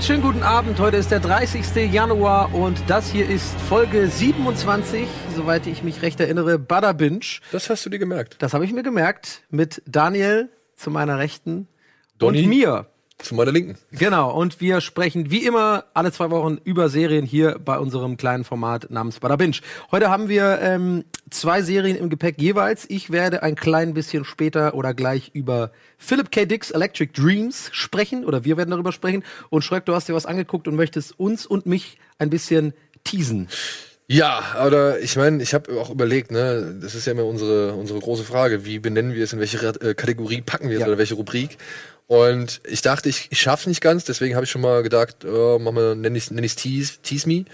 einen schönen guten Abend. Heute ist der 30. Januar und das hier ist Folge 27, soweit ich mich recht erinnere, Bada Binge. Das hast du dir gemerkt. Das habe ich mir gemerkt mit Daniel zu meiner Rechten Donny. und mir. Zu meiner Linken. Genau, und wir sprechen wie immer alle zwei Wochen über Serien hier bei unserem kleinen Format namens Bada Binge. Heute haben wir ähm, zwei Serien im Gepäck jeweils. Ich werde ein klein bisschen später oder gleich über Philip K. Dicks Electric Dreams sprechen oder wir werden darüber sprechen. Und Schröck, du hast dir was angeguckt und möchtest uns und mich ein bisschen teasen. Ja, oder ich meine, ich habe auch überlegt, ne, das ist ja immer unsere unsere große Frage, wie benennen wir es, in welche äh, Kategorie packen wir es Ja. oder welche Rubrik? Und ich dachte, ich, ich schaff's nicht ganz, deswegen habe ich schon mal gedacht, äh, mach mal, nenn ich ich's tease, tease me.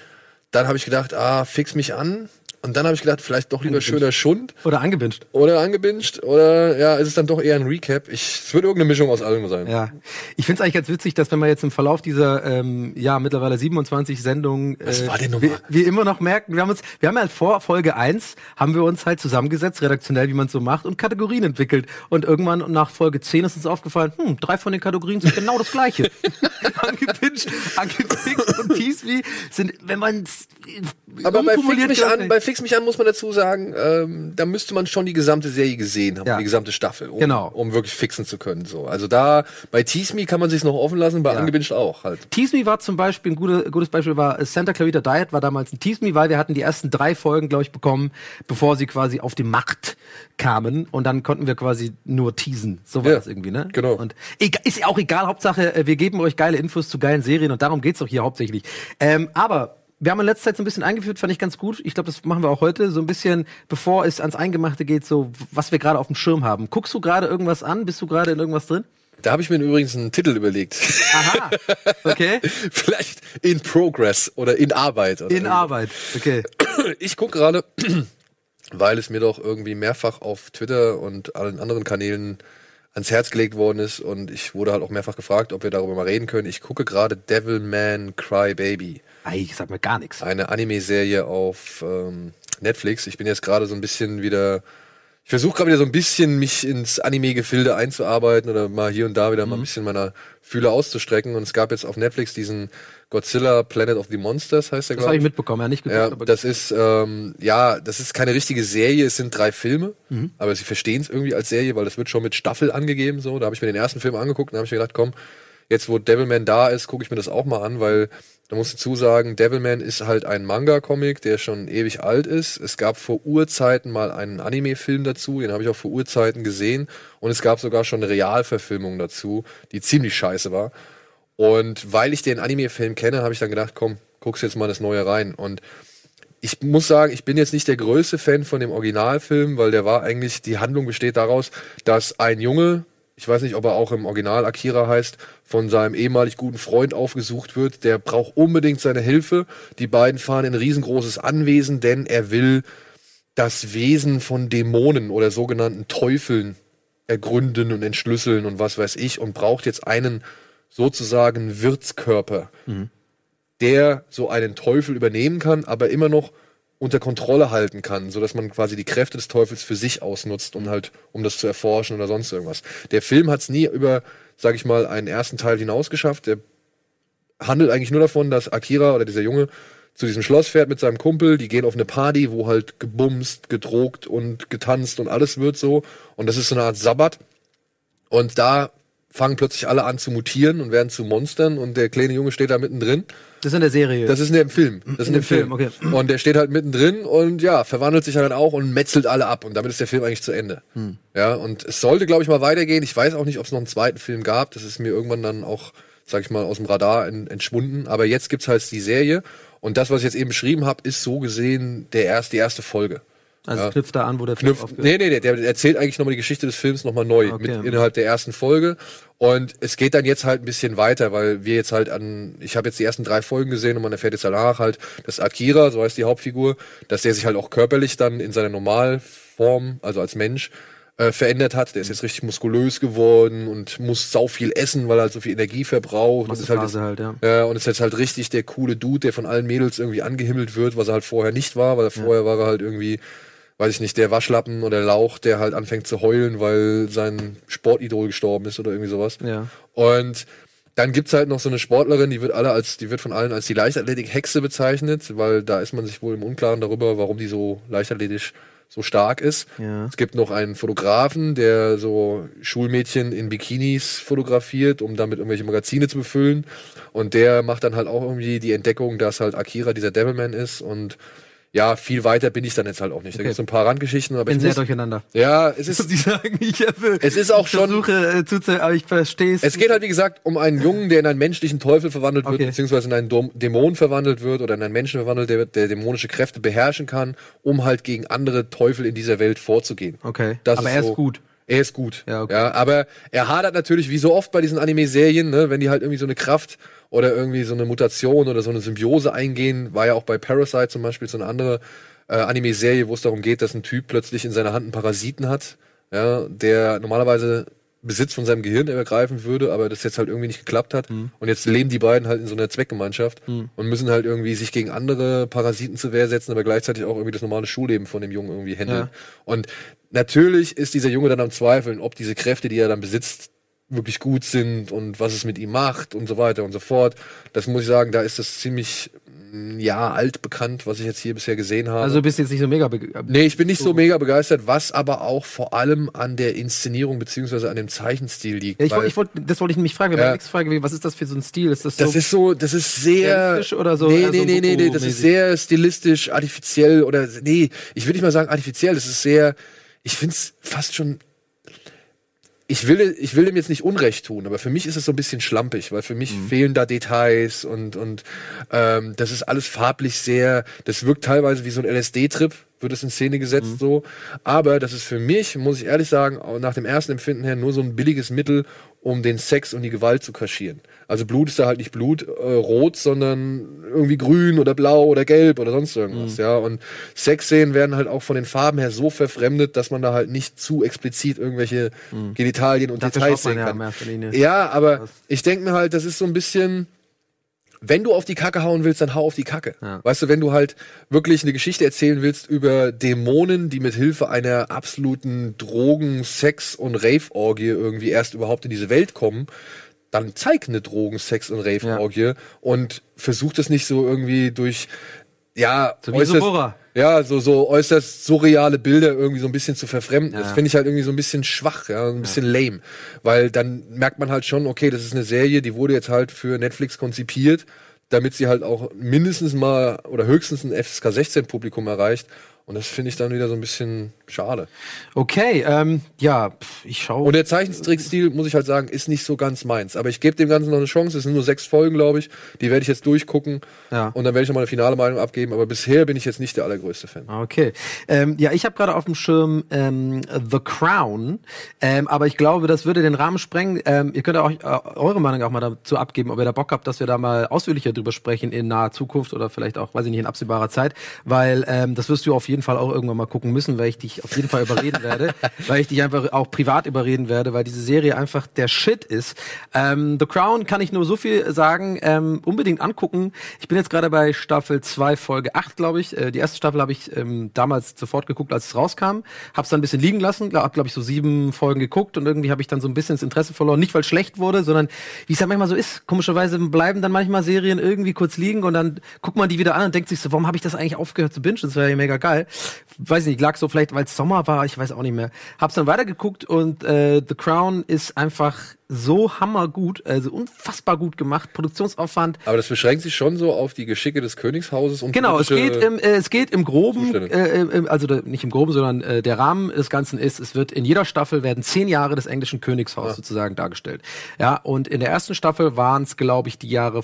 Dann habe ich gedacht, ah, fix mich an. Und dann habe ich gedacht, vielleicht doch lieber schöner Schund Oder angebinged. oder angebinged oder ja, ist es dann doch eher ein Recap. Ich, es wird irgendeine Mischung aus allem sein. Ja, ich finde es eigentlich ganz witzig, dass wenn wir jetzt im Verlauf dieser ähm, ja mittlerweile 27 Sendungen äh, Was war denn wir, wir immer noch merken, wir haben uns, wir haben halt vor Folge 1 haben wir uns halt zusammengesetzt, redaktionell, wie man es so macht, und Kategorien entwickelt. Und irgendwann nach Folge 10 ist uns aufgefallen, hm, drei von den Kategorien sind genau das gleiche. Angepinscht, angepinscht und Me sind, wenn man Aber bei Fix mich an, bei Fix mich an muss man dazu sagen, ähm, da müsste man schon die gesamte Serie gesehen haben, Ja. die gesamte Staffel, um, Genau. um wirklich fixen zu können. So, also da bei Tease Me kann man sich noch offen lassen, bei Ja. Angebinged auch halt. Tease Me war zum Beispiel ein gute, gutes Beispiel war Santa Clarita Diet war damals ein Tease Me, weil wir hatten die ersten drei Folgen, glaube ich, bekommen, bevor sie quasi auf die Macht kamen und dann konnten wir quasi nur teasen. So war Ja, das irgendwie, ne? genau. Und ega- ist ja auch egal, Hauptsache, äh, wir geben euch geile Infos zu geilen Serien und darum geht's doch hier hauptsächlich. Ähm, aber wir haben in letzter Zeit so ein bisschen eingeführt, fand ich ganz gut. Ich glaube, das machen wir auch heute, so ein bisschen, bevor es ans Eingemachte geht, so was wir gerade auf dem Schirm haben. Guckst du gerade irgendwas an? Bist du gerade in irgendwas drin? Da habe ich mir übrigens einen Titel überlegt. Aha. Okay. Vielleicht in Progress oder in Arbeit. Oder In irgendwie. Arbeit. Okay. Ich gucke gerade, weil es mir doch irgendwie mehrfach auf Twitter und allen anderen Kanälen ans Herz gelegt worden ist und ich wurde halt auch mehrfach gefragt, ob wir darüber mal reden können. Ich gucke gerade Devilman Cry Baby. Ei, ich sag mir gar nichts. eine Anime-Serie auf ähm, Netflix. Ich bin jetzt gerade so ein bisschen wieder. Ich versuche gerade wieder so ein bisschen mich ins Anime-Gefilde einzuarbeiten oder mal hier und da wieder mal ein bisschen meiner Fühler auszustrecken. Und es gab jetzt auf Netflix diesen Godzilla Planet of the Monsters, heißt der, Das habe ich mitbekommen, ja, nicht geguckt, Ja, das ist ähm, ja, das ist keine richtige Serie. Es sind drei Filme, aber sie verstehen es irgendwie als Serie, weil das wird schon mit Staffel angegeben. So, da habe ich mir den ersten Film angeguckt und habe ich mir gedacht, komm, jetzt wo Devilman da ist, gucke ich mir das auch mal an, weil da muss ich dazu sagen, Devilman ist halt ein Manga-Comic, der schon ewig alt ist. Es gab vor Urzeiten mal einen Anime-Film dazu, den habe ich auch vor Urzeiten gesehen. Und es gab sogar schon eine Realverfilmung dazu, die ziemlich scheiße war. Und weil ich den Anime-Film kenne, habe ich dann gedacht, komm, guckst jetzt mal das Neue rein. Und ich muss sagen, ich bin jetzt nicht der größte Fan von dem Originalfilm, weil der war eigentlich, die Handlung besteht daraus, dass ein Junge, ich weiß nicht, ob er auch im Original Akira heißt, von seinem ehemalig guten Freund aufgesucht wird. Der braucht unbedingt seine Hilfe. Die beiden fahren in ein riesengroßes Anwesen, denn er will das Wesen von Dämonen oder sogenannten Teufeln ergründen und entschlüsseln und was weiß ich und braucht jetzt einen sozusagen Wirtskörper, der so einen Teufel übernehmen kann, aber immer noch unter Kontrolle halten kann, so dass man quasi die Kräfte des Teufels für sich ausnutzt und halt, um das zu erforschen oder sonst irgendwas. Der Film hat es nie über, sag ich mal, einen ersten Teil hinaus geschafft. Der handelt eigentlich nur davon, dass Akira oder dieser Junge zu diesem Schloss fährt mit seinem Kumpel, die gehen auf eine Party, wo halt gebumst, gedrogt und getanzt und alles wird so. Und das ist so eine Art Sabbat. Und da fangen plötzlich alle an zu mutieren und werden zu Monstern und der kleine Junge steht da mittendrin. Das ist in der Serie. Das ist in dem Film. Das ist in dem Film. okay. Und der steht halt mittendrin und ja, verwandelt sich dann auch und metzelt alle ab. Und damit ist der Film eigentlich zu Ende. Hm. Ja, und es sollte, glaube ich, mal weitergehen. Ich weiß auch nicht, ob es noch einen zweiten Film gab. Das ist mir irgendwann dann auch, sag ich mal, aus dem Radar en- entschwunden. Aber jetzt gibt's halt die Serie. Und das, was ich jetzt eben beschrieben habe, ist so gesehen der erst, die erste Folge. Also ja. knüpft da an, wo der Film Knüpft, aufgehört. nee, nee, nee, der erzählt eigentlich nochmal die Geschichte des Films nochmal neu, Okay. mit innerhalb der ersten Folge. Und es geht dann jetzt halt ein bisschen weiter, weil wir jetzt halt an, ich habe jetzt die ersten drei Folgen gesehen und man erfährt jetzt danach halt, dass Akira, so heißt die Hauptfigur, dass der sich halt auch körperlich dann in seiner Normalform, also als Mensch, äh, verändert hat. Der ist jetzt richtig muskulös geworden und muss sau viel essen, weil er halt so viel Energie verbraucht. Und ist halt, Massephase halt, ja. ja, und ist jetzt halt richtig der coole Dude, der von allen Mädels irgendwie angehimmelt wird, was er halt vorher nicht war, weil er vorher war er halt irgendwie, weiß ich nicht, der Waschlappen oder Lauch, der halt anfängt zu heulen, weil sein Sportidol gestorben ist oder irgendwie sowas. Ja. Und Dann gibt's halt noch so eine Sportlerin, die wird alle als, die wird von allen als die Leichtathletik-Hexe bezeichnet, weil da ist man sich wohl im Unklaren darüber, warum die so leichtathletisch so stark ist. Ja. Es gibt noch einen Fotografen, der so Schulmädchen in Bikinis fotografiert, um damit irgendwelche Magazine zu befüllen. Und der macht dann halt auch irgendwie die Entdeckung, dass halt Akira dieser Devilman ist und ja, viel weiter bin ich dann jetzt halt auch nicht. Da Okay. gibt's so ein paar Randgeschichten, aber Bin ich sehr muss, durcheinander. ja, es ist ich sagen, ich habe, Es ist auch ich schon- versuche äh, zuzu, aber ich verstehe es. Es geht halt, wie gesagt, um einen Jungen, der in einen menschlichen Teufel verwandelt wird, Okay. beziehungsweise in einen Dom- Dämon verwandelt wird oder in einen Menschen verwandelt, der, der dämonische Kräfte beherrschen kann, um halt gegen andere Teufel in dieser Welt vorzugehen. Okay, Das aber ist er so- ist gut. Er ist gut. Ja, okay. aber er hadert natürlich, wie so oft bei diesen Anime-Serien, ne, wenn die halt irgendwie so eine Kraft oder irgendwie so eine Mutation oder so eine Symbiose eingehen, war ja auch bei Parasite zum Beispiel so eine andere äh, Anime-Serie, wo es darum geht, dass ein Typ plötzlich in seiner Hand einen Parasiten hat, ja, der normalerweise Besitz von seinem Gehirn ergreifen würde, aber das jetzt halt irgendwie nicht geklappt hat. Mhm. Und jetzt leben die beiden halt in so einer Zweckgemeinschaft und müssen halt irgendwie sich gegen andere Parasiten zur Wehr setzen, aber gleichzeitig auch irgendwie das normale Schulleben von dem Jungen irgendwie handeln. Ja. Und natürlich ist dieser Junge dann am Zweifeln, ob diese Kräfte, die er dann besitzt, wirklich gut sind und was es mit ihm macht und so weiter und so fort. Das muss ich sagen, da ist das ziemlich, mm, ja, altbekannt, was ich jetzt hier bisher gesehen habe. Also du bist jetzt nicht so mega. be- Nee, ich bin nicht so mega begeistert, was aber auch vor allem an der Inszenierung beziehungsweise an dem Zeichenstil liegt. Ja, ich, wollt- ich wollte, das wollte ich nämlich fragen. Wir Ja. Frage, was ist das für so ein Stil? Ist das so? das ist so, das ist sehr. Oder so? Nee, nee, so nee, nee, nee, das ist sehr stilistisch, artifiziell oder, nee, ich würde nicht mal sagen artifiziell, das ist sehr, ich find's fast schon, ich will, ich will dem jetzt nicht Unrecht tun, aber für mich ist es so ein bisschen schlampig, weil für mich Mhm. fehlen da Details und, und ähm, das ist alles farblich sehr, das wirkt teilweise wie so ein LSD-Trip, wird es in Szene gesetzt Mhm. so. Aber das ist für mich, muss ich ehrlich sagen, nach dem ersten Empfinden her nur so ein billiges Mittel, um den Sex und die Gewalt zu kaschieren. Also Blut ist da halt nicht Blut äh, rot, sondern irgendwie grün oder blau oder gelb oder sonst irgendwas, Mhm. ja. Und Sexszenen werden halt auch von den Farben her so verfremdet, dass man da halt nicht zu explizit irgendwelche Genitalien und Mhm. Dafür Details sehen ja kann. Linie. Ja, aber ich denke mir halt, das ist so ein bisschen, wenn du auf die Kacke hauen willst, dann hau auf die Kacke. Ja. Weißt du, wenn du halt wirklich eine Geschichte erzählen willst über Dämonen, die mit Hilfe einer absoluten Drogen-, Sex- und Rave-Orgie irgendwie erst überhaupt in diese Welt kommen, dann zeig eine Drogen-, Sex- und Rave-Orgie und versuch das nicht so irgendwie durch, ja, So äußerst- Sora. ja, so, so äußerst surreale Bilder irgendwie so ein bisschen zu verfremden. Ja, Das ja. finde ich halt irgendwie so ein bisschen schwach, ja, ein bisschen lame. Weil dann merkt man halt schon, okay, das ist eine Serie, die wurde jetzt halt für Netflix konzipiert, damit sie halt auch mindestens mal oder höchstens ein FSK 16 Publikum erreicht. Und das finde ich dann wieder so ein bisschen schade. Okay, ähm, ja, ich schaue. Und der Zeichentrickstil, muss ich halt sagen, ist nicht so ganz meins. Aber ich gebe dem Ganzen noch eine Chance. Es sind nur sechs Folgen, glaube ich. Die werde ich jetzt durchgucken. Ja. Und dann werde ich noch mal eine finale Meinung abgeben. Aber bisher bin ich jetzt nicht der allergrößte Fan. Okay. Ähm, ja, ich habe gerade auf dem Schirm ähm, The Crown, ähm, aber ich glaube, das würde den Rahmen sprengen. Ähm, ihr könnt auch äh, eure Meinung auch mal dazu abgeben, ob ihr da Bock habt, dass wir da mal ausführlicher drüber sprechen in naher Zukunft oder vielleicht auch, weiß ich nicht, in absehbarer Zeit, weil ähm, das wirst du auf jeden Fall auch irgendwann mal gucken müssen, weil ich dich auf jeden Fall überreden werde, weil ich dich einfach auch privat überreden werde, weil diese Serie einfach der Shit ist. Ähm, The Crown kann ich nur so viel sagen, ähm, unbedingt angucken. Ich bin jetzt gerade bei Staffel 2, Folge 8, glaube ich. Äh, die erste Staffel habe ich ähm, damals sofort geguckt, als es rauskam. Hab's dann ein bisschen liegen lassen, hab, glaube ich, so sieben Folgen geguckt und irgendwie habe ich dann so ein bisschen das Interesse verloren. Nicht, weil es schlecht wurde, sondern wie es ja manchmal so ist. Komischerweise bleiben dann manchmal Serien irgendwie kurz liegen und dann guckt man die wieder an und denkt sich so, warum habe ich das eigentlich aufgehört zu bingen? Das wäre ja mega geil. Weiß ich nicht, lag so vielleicht, weil es Sommer war, ich weiß auch nicht mehr. Hab's dann weitergeguckt und äh, The Crown ist einfach so hammergut, also unfassbar gut gemacht, Produktionsaufwand. Aber das beschränkt sich schon so auf die Geschicke des Königshauses und Genau, es geht im, äh, es geht im Groben, äh, also da, nicht im Groben, sondern äh, der Rahmen des Ganzen ist, es wird in jeder Staffel werden zehn Jahre des englischen Königshaus sozusagen dargestellt. Ja, und in der ersten Staffel waren es, glaube ich, die Jahre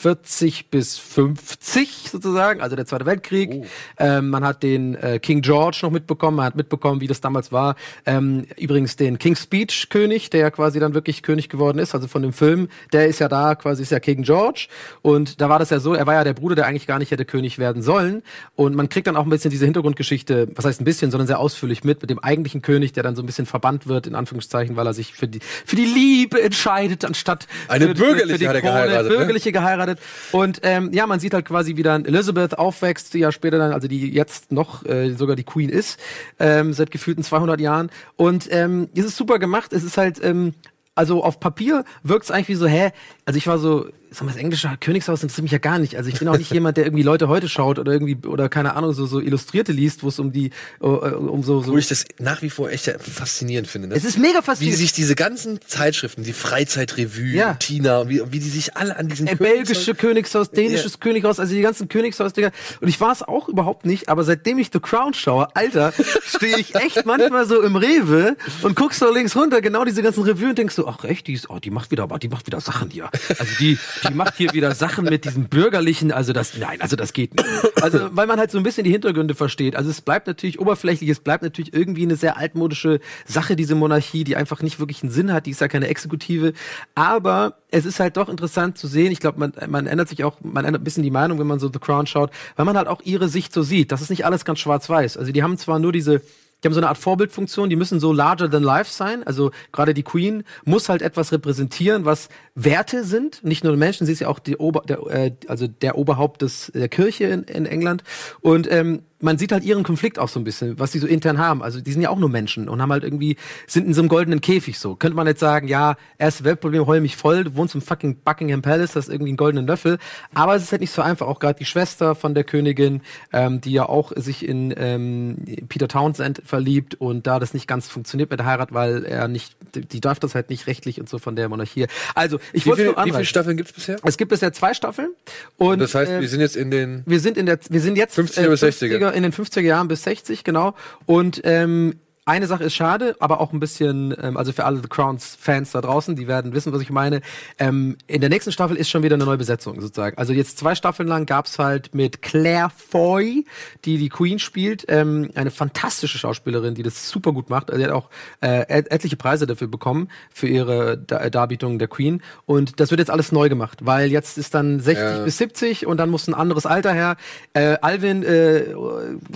40 bis 50 sozusagen, also der Zweite Weltkrieg. Oh. Ähm, man hat den äh, King George noch mitbekommen, man hat mitbekommen, wie das damals war. Ähm, übrigens den King's Speech König, der ja quasi dann wirklich König geworden ist, also von dem Film, der ist ja da quasi ist ja King George und da war das ja so, er war ja der Bruder, der eigentlich gar nicht hätte König werden sollen und man kriegt dann auch ein bisschen diese Hintergrundgeschichte, was heißt ein bisschen, sondern sehr ausführlich mit mit dem eigentlichen König, der dann so ein bisschen verbannt wird in Anführungszeichen, weil er sich für die für die Liebe entscheidet anstatt Eine für, bürgerliche für die Krone, geheiratet, ne? bürgerliche geheiratet. Und ähm, ja, man sieht halt quasi wie dann Elizabeth aufwächst, die ja später dann, also die jetzt noch äh, sogar die Queen ist, ähm, seit gefühlten 200 Jahren. Und ähm, es ist super gemacht, es ist halt ähm, also auf Papier wirkt es eigentlich wie so, hä? Also ich war so, sag mal, das englische Königshaus interessiert mich ja gar nicht. Also ich bin auch nicht jemand, der irgendwie Leute heute schaut oder irgendwie oder keine Ahnung so so Illustrierte liest, wo es um die uh, um so so. Wo ich das nach wie vor echt faszinierend finde. Ne? Es ist mega Wie faszinierend. sich diese ganzen Zeitschriften, die Freizeitrevue, Ja. Tina, wie, wie die sich alle an diesen Äh, Königshaus- belgische Königshaus, dänisches Königshaus, also die ganzen Königshaus, Digga. Und ich war es auch überhaupt nicht, aber seitdem ich The Crown schaue, Alter, stehe ich echt manchmal so im Rewe und guck so links runter, genau diese ganzen Revue und denkst so, ach echt, die, ist, oh, die macht wieder, die macht wieder Sachen hier. Also die, die macht hier wieder Sachen mit diesem bürgerlichen, also das, nein, also das geht nicht. Also, weil man halt so ein bisschen die Hintergründe versteht. Also es bleibt natürlich oberflächlich, es bleibt natürlich irgendwie eine sehr altmodische Sache, diese Monarchie, die einfach nicht wirklich einen Sinn hat, die ist ja keine Exekutive. Aber es ist halt doch interessant zu sehen. Ich glaube, man, man ändert sich auch, man ändert ein bisschen die Meinung, wenn man so The Crown schaut, weil man halt auch ihre Sicht so sieht. Das ist nicht alles ganz schwarz-weiß. Also die haben zwar nur diese die haben so eine Art Vorbildfunktion, die müssen so larger than life sein. Also gerade die Queen muss halt etwas repräsentieren, was Werte sind. Nicht nur Menschen, sie ist ja auch die Ober, der, äh, also der Oberhaupt des, der Kirche in, in England. Und ähm, man sieht halt ihren Konflikt auch so ein bisschen, was die so intern haben. Also die sind ja auch nur Menschen und haben halt irgendwie, sind in so einem goldenen Käfig so. Könnte man jetzt sagen, ja, erste Weltproblem, heul mich voll, du wohnst im fucking Buckingham Palace, hast irgendwie einen goldenen Löffel. Aber es ist halt nicht so einfach. Auch gerade die Schwester von der Königin, ähm, die ja auch sich in ähm, Peter Townsend verliebt und da das nicht ganz funktioniert mit der Heirat, weil er nicht, die darf das halt nicht rechtlich und so von der Monarchie. Also, ich wollte nur wie viele anreißen. Staffeln gibt's bisher? Es gibt bisher zwei Staffeln und Das heißt, äh, wir sind jetzt in den. wir sind in der, wir sind jetzt 50er bis 60er. In den 50er Jahren bis 60, genau. Und ähm, eine Sache ist schade, aber auch ein bisschen, ähm, also für alle The Crowns-Fans da draußen, die werden wissen, was ich meine. Ähm, in der nächsten Staffel ist schon wieder eine neue Besetzung sozusagen. Also jetzt zwei Staffeln lang gab's halt mit Claire Foy, die die Queen spielt, ähm, eine fantastische Schauspielerin, die das super gut macht. Also die hat auch äh, et etliche Preise dafür bekommen für ihre Dar Darbietung der Queen. Und das wird jetzt alles neu gemacht, weil jetzt ist dann 60 Ja. bis 70 und dann muss ein anderes Alter her. Äh, Alvin, äh,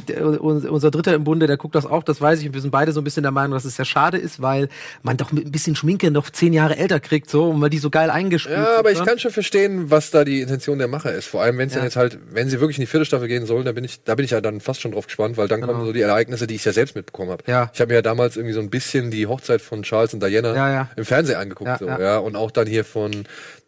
der, unser Dritter im Bunde, der guckt das auch, das weiß ich. Wir sind beide so ein bisschen der Meinung, dass es sehr schade ist, weil man doch mit ein bisschen Schminke noch zehn Jahre älter kriegt, so, und weil die so geil eingespielt Ja, aber ich ne? kann schon verstehen, was da die Intention der Macher ist. Vor allem, wenn es Ja. dann jetzt halt, wenn sie wirklich in die vierte Staffel gehen sollen, da bin ich, da bin ich ja dann fast schon drauf gespannt, weil dann kommen so die Ereignisse, die ich ja selbst mitbekommen habe. Genau. Ja. Ich habe mir ja damals irgendwie so ein bisschen die Hochzeit von Charles und Diana Ja, im Fernsehen angeguckt, so, ja. Und auch dann hier von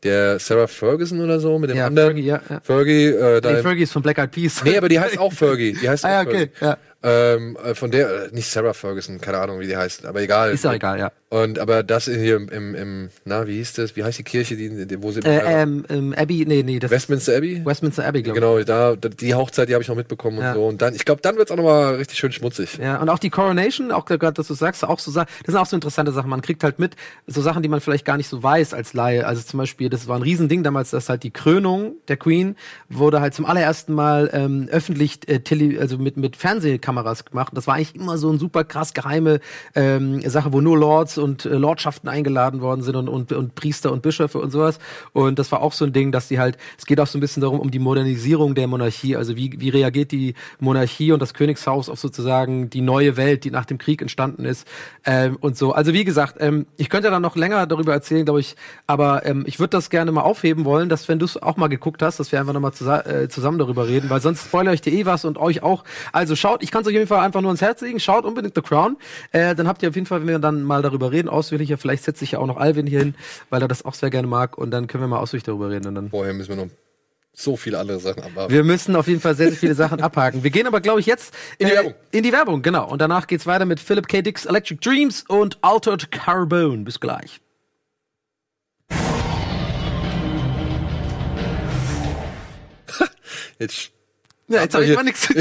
der Sarah Ferguson oder so, mit dem Ja, anderen. Fergie, ja, ja. Fergie, äh, Nee, Fergie ist von Black Eyed Peas. Nee, aber die heißt auch Fergie. Die heißt Ah, ja, auch okay, Fergie. ja. Ähm, äh, von der, äh, nicht Sarah Ferguson, keine Ahnung, wie die heißt, aber egal. Ist auch egal, ja. Und aber das hier im, im, im na, wie hieß das? Wie heißt die Kirche, die, wo sie Äh, ähm, ähm, Abbey, nee, nee, das Westminster Abbey? Westminster Abbey, glaube ich. Genau, da, die Hochzeit, die habe ich noch mitbekommen Ja. und so. Und dann, ich glaube, dann wird's auch noch mal richtig schön schmutzig. Ja, und auch die Coronation, auch gerade, dass du sagst, auch so Sachen, das sind auch so interessante Sachen. Man kriegt halt mit, so Sachen, die man vielleicht gar nicht so weiß als Laie. Also zum Beispiel, das war ein Riesending damals, dass halt die Krönung der Queen wurde halt zum allerersten Mal ähm, öffentlich, äh, tele, also mit, mit Fernsehkameras gemacht. Das war eigentlich immer so ein super krass geheime ähm, Sache, wo nur Lords und äh, Lordschaften eingeladen worden sind und, und, und Priester und Bischöfe und sowas. Und das war auch so ein Ding, dass die halt, es geht auch so ein bisschen darum, um die Modernisierung der Monarchie. Also wie, wie reagiert die Monarchie und das Königshaus auf sozusagen die neue Welt, die nach dem Krieg entstanden ist ähm, und so. Also wie gesagt, ähm, ich könnte da noch länger darüber erzählen, glaube ich, aber ähm, ich würde das gerne mal aufheben wollen, dass wenn du es auch mal geguckt hast, dass wir einfach nochmal zusa äh, zusammen darüber reden, weil sonst spoilere ich dir eh was und euch auch. Also schaut, ich kann es euch auf jeden Fall einfach nur ins Herz legen, schaut unbedingt The Crown. Äh, dann habt ihr auf jeden Fall, wenn wir dann mal darüber reden, ausführlicher, vielleicht setze ich ja auch noch Alvin hier hin, weil er das auch sehr gerne mag und dann können wir mal ausführlich darüber reden und dann Vorher müssen wir noch so viele andere Sachen abwarten. wir müssen auf jeden Fall sehr, sehr viele Sachen abhaken. Wir gehen aber, glaube ich, jetzt In die Werbung. In die Werbung, genau. Und danach geht's weiter mit Philip K. Dick's Electric Dreams und Altered Carbone. Bis gleich. Jetzt Ja, jetzt habe ich mal nichts.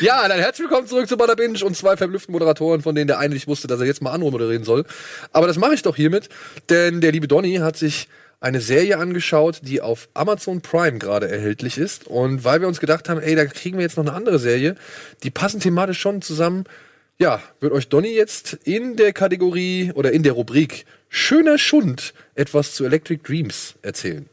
Ja, dann herzlich willkommen zurück zu Bada Binge und zwei verblüfften Moderatoren, von denen der eine nicht wusste, dass er jetzt mal anmoderieren soll. Aber das mache ich doch hiermit, denn der liebe Donny hat sich eine Serie angeschaut, die auf Amazon Prime gerade erhältlich ist. Und weil wir uns gedacht haben, ey, da kriegen wir jetzt noch eine andere Serie, die passen thematisch schon zusammen. Ja, wird euch Donny jetzt in der Kategorie oder in der Rubrik Schöner Schund etwas zu Electric Dreams erzählen.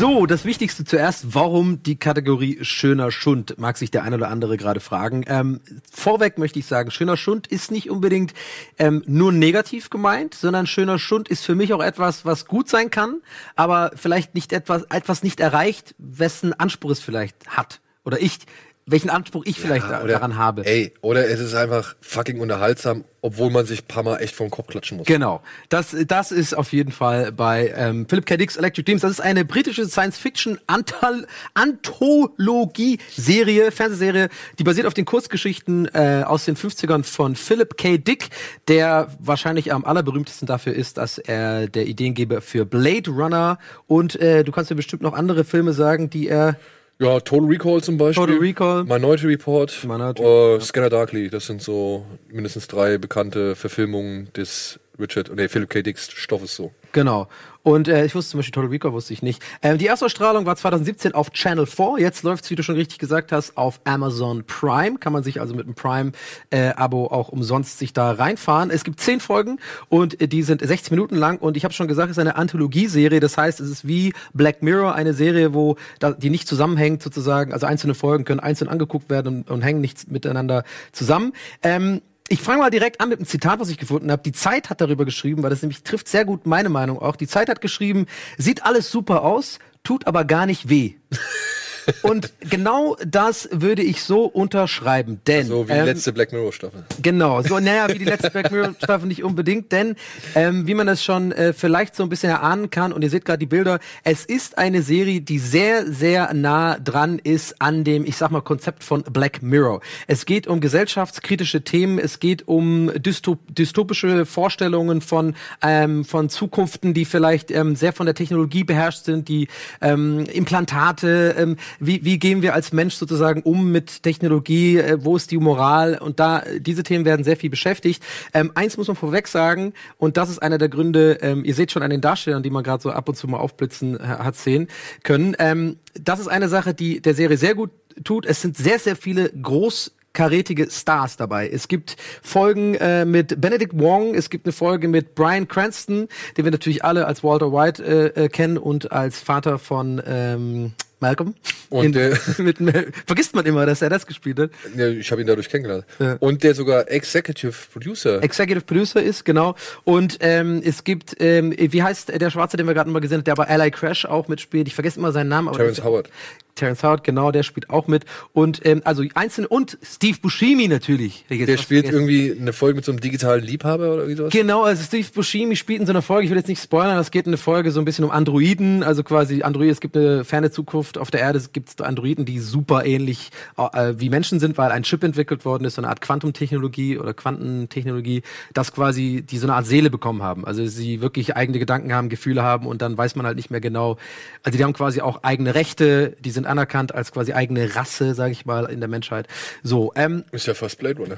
So, das Wichtigste zuerst, warum die Kategorie schöner Schund, mag sich der eine oder andere gerade fragen. Ähm, vorweg möchte ich sagen, schöner Schund ist nicht unbedingt ähm, nur negativ gemeint, sondern schöner Schund ist für mich auch etwas, was gut sein kann, aber vielleicht nicht etwas, etwas nicht erreicht, wessen Anspruch es vielleicht hat. Oder ich welchen Anspruch ich vielleicht da, oder, daran habe. Ey, oder es ist einfach fucking unterhaltsam, obwohl man sich ein paar Mal echt vom Kopf klatschen muss. Genau. Das, das ist auf jeden Fall bei ähm, Philip K. Dick's Electric Dreams. Das ist eine britische Science-Fiction-Anthologie-Serie, Fernsehserie, die basiert auf den Kurzgeschichten äh, aus den 50ern von Philip K. Dick, der wahrscheinlich am allerberühmtesten dafür ist, dass er der Ideengeber für Blade Runner und äh, du kannst mir bestimmt noch andere Filme sagen, die er Ja, Total Recall zum Beispiel. Total Recall. Minority Report. Minority, äh, Scanner Darkly. Das sind so mindestens drei bekannte Verfilmungen des Richard, nee, Philip K. Dicks Stoffes so. Genau. Und äh, ich wusste zum Beispiel Total Recall wusste ich nicht. Ähm, die Erstausstrahlung war 2017 auf Channel 4. Jetzt läuft's, wie du schon richtig gesagt hast, auf Amazon Prime. Kann man sich also mit einem Prime-Abo auch umsonst sich da reinfahren. Es gibt zehn Folgen und äh, die sind 60 Minuten lang. Und ich habe schon gesagt, es ist eine Anthologieserie. Das heißt, es ist wie Black Mirror, eine Serie, wo da, die nicht zusammenhängt sozusagen. Also einzelne Folgen können einzeln angeguckt werden und, und hängen nicht miteinander zusammen. Ähm, ich fange mal direkt an mit einem Zitat, was ich gefunden habe. Die Zeit hat darüber geschrieben, weil das nämlich trifft sehr gut meine Meinung auch. Die Zeit hat geschrieben, sieht alles super aus, tut aber gar nicht weh. Und genau das würde ich so unterschreiben, denn So wie die ähm, letzte Black Mirror Staffel. Genau, so naja, wie die letzte Black Mirror Staffel nicht unbedingt, denn ähm, wie man das schon äh, vielleicht so ein bisschen erahnen kann und ihr seht gerade die Bilder, es ist eine Serie, die sehr sehr nah dran ist an dem, ich sag mal Konzept von Black Mirror. Es geht um gesellschaftskritische Themen, es geht um dystop dystopische Vorstellungen von ähm, von Zukunften, die vielleicht ähm, sehr von der Technologie beherrscht sind, die ähm, Implantate, ähm, wie, wie gehen wir als Mensch sozusagen um mit Technologie, äh, wo ist die Moral und da diese Themen werden sehr viel beschäftigt. Ähm, eins muss man vorweg sagen und das ist einer der Gründe, ähm, ihr seht schon an den Darstellern, die man gerade so ab und zu mal aufblitzen äh, hat sehen können. Ähm, das ist eine Sache, die der Serie sehr gut tut. Es sind sehr, sehr viele groß karätige Stars dabei. Es gibt Folgen äh, mit Benedict Wong, es gibt eine Folge mit Brian Cranston, den wir natürlich alle als Walter White äh, äh, kennen und als Vater von ähm, Malcolm. Und In, der- mit, Mel- vergisst man immer, dass er das gespielt hat. Ja, ich habe ihn dadurch kennengelernt. Ja. Und der sogar Executive Producer. Executive Producer ist, genau. Und ähm, es gibt, ähm, wie heißt der Schwarze, den wir gerade mal gesehen haben, der bei Ally Crash auch mitspielt. Ich vergesse immer seinen Namen. Das- Howard. Terrence Howard, genau, der spielt auch mit. Und ähm, also einzelne und Steve Buscemi natürlich. Der spielt irgendwie eine Folge mit so einem digitalen Liebhaber oder wie sowas. Genau, also Steve Buscemi spielt in so einer Folge, ich will jetzt nicht spoilern, das geht in eine Folge so ein bisschen um Androiden, also quasi Android, es gibt eine ferne Zukunft auf der Erde, es gibt Androiden, die super ähnlich äh, wie Menschen sind, weil ein Chip entwickelt worden ist, so eine Art Quantumtechnologie oder Quantentechnologie, das quasi, die so eine Art Seele bekommen haben. Also sie wirklich eigene Gedanken haben, Gefühle haben und dann weiß man halt nicht mehr genau, also die haben quasi auch eigene Rechte, die sind anerkannt als quasi eigene Rasse, sage ich mal, in der Menschheit. So, ähm, Ist ja fast Blade Runner.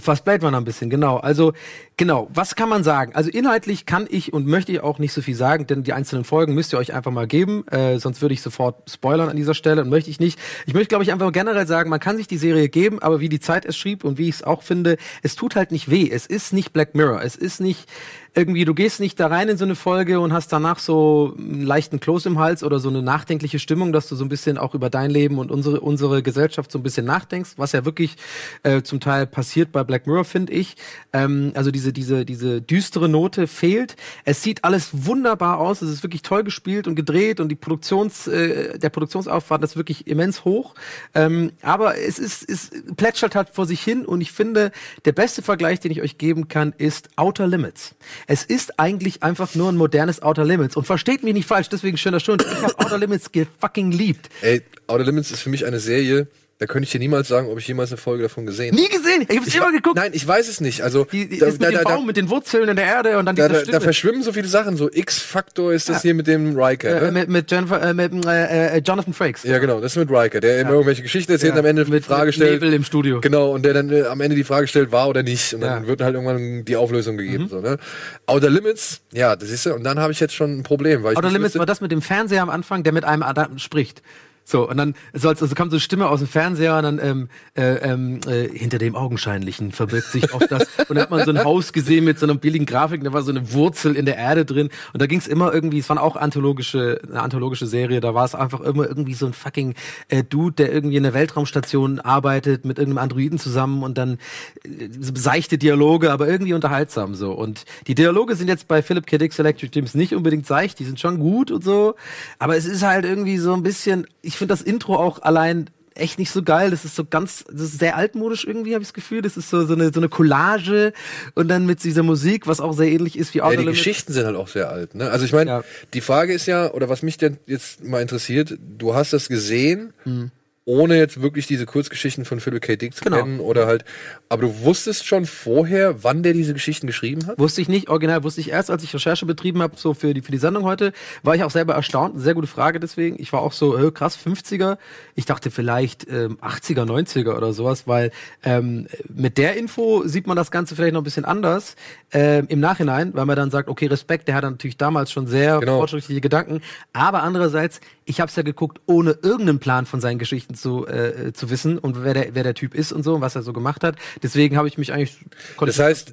Fast Blade Runner ein bisschen, genau. Also, genau, was kann man sagen? Also inhaltlich kann ich und möchte ich auch nicht so viel sagen, denn die einzelnen Folgen müsst ihr euch einfach mal geben, äh, sonst würde ich sofort spoilern an dieser Stelle und möchte ich nicht. Ich möchte, glaube ich, einfach generell sagen, man kann sich die Serie geben, aber wie die Zeit es schrieb und wie ich es auch finde, es tut halt nicht weh. Es ist nicht Black Mirror. Es ist nicht irgendwie, du gehst nicht da rein in so eine Folge und hast danach so einen leichten Kloß im Hals oder so eine nachdenkliche Stimmung, dass du so ein bisschen auch über dein Leben und unsere, unsere Gesellschaft so ein bisschen nachdenkst, was ja wirklich äh, zum Teil passiert bei Black Mirror, finde ich. Ähm, also diese, diese, diese düstere Note fehlt. Es sieht alles wunderbar aus. Es ist wirklich toll gespielt und gedreht und die Produktions, äh, der Produktionsaufwand ist wirklich immens hoch. Ähm, aber es ist, es plätschert halt vor sich hin und ich finde, der beste Vergleich, den ich euch geben kann, ist Outer Limits. Es ist eigentlich einfach nur ein modernes Outer Limits und versteht mich nicht falsch, deswegen schöner Stunde. Ich habe Outer Limits gefucking liebt. Ey, Outer Limits ist für mich eine Serie, da könnte ich dir niemals sagen, ob ich jemals eine Folge davon gesehen habe. Nie gesehen. Ich habe es Ich immer geguckt. Nein, ich weiß es nicht. Also Die, die da, ist mit da, dem da, Baum, mit den Wurzeln in der Erde und dann da, diese da, da verschwimmen so viele Sachen. So X-Faktor ist das hier mit dem Riker. äh, ne? mit, mit, Jennifer, äh, mit äh, äh, Jonathan Frakes. Ja, genau, das ist mit Riker, der immer irgendwelche Geschichten erzählt Ja, und am Ende die mit- Frage mit stellt. Nebel im Studio. Genau, und der dann äh, am Ende die Frage stellt, war oder nicht. Und dann Ja. Mhm. wird halt irgendwann die Auflösung gegeben. So, ne? Outer Limits, ja, das ist ja, und dann habe ich jetzt schon ein Problem. Weil Outer Limits wüsste- war das mit dem Fernseher am Anfang, der mit einem Adam spricht. So, und dann soll's, also kam so eine Stimme aus dem Fernseher und dann ähm, äh, ähm, äh, hinter dem Augenscheinlichen verbirgt sich auch das. Und dann hat man so ein Haus gesehen mit so einer billigen Grafik, da war so eine Wurzel in der Erde drin. Und da ging's immer irgendwie, es war auch anthologische, eine anthologische Serie, da war es einfach immer irgendwie so ein fucking äh, Dude, der irgendwie in der Weltraumstation arbeitet mit irgendeinem Androiden zusammen und dann äh, seichte Dialoge, aber irgendwie unterhaltsam so. Und die Dialoge sind jetzt bei Philip K. Dick's Electric Dreams nicht unbedingt seicht, die sind schon gut und so, aber es ist halt irgendwie so ein bisschen, ich finde das Intro auch allein echt nicht so geil. Das ist so ganz, das ist sehr altmodisch irgendwie, habe ich das Gefühl. Das ist so, so, eine, so eine Collage und dann mit dieser Musik, was auch sehr ähnlich ist wie Outer Ja, die Geschichten sind halt auch sehr alt. Ne? Also ich meine, ja. die Frage ist ja, oder was mich denn jetzt mal interessiert, du hast das gesehen. Mhm ohne jetzt wirklich diese Kurzgeschichten von Philip K. Dick zu genau. kennen oder halt, aber du wusstest schon vorher, wann der diese Geschichten geschrieben hat? Wusste ich nicht, original wusste ich erst, als ich Recherche betrieben habe, so für die, für die Sendung heute, war ich auch selber erstaunt, sehr gute Frage deswegen. Ich war auch so, äh, krass, 50er. Ich dachte vielleicht ähm, 80er, 90er oder sowas, weil ähm, mit der Info sieht man das Ganze vielleicht noch ein bisschen anders ähm, im Nachhinein, weil man dann sagt, okay, Respekt, der hat natürlich damals schon sehr genau. fortschrittliche Gedanken, aber andererseits, ich habe es ja geguckt, ohne irgendeinen Plan von seinen Geschichten zu, äh, zu wissen und wer der, wer der Typ ist und so und was er so gemacht hat. Deswegen habe ich mich eigentlich das heißt,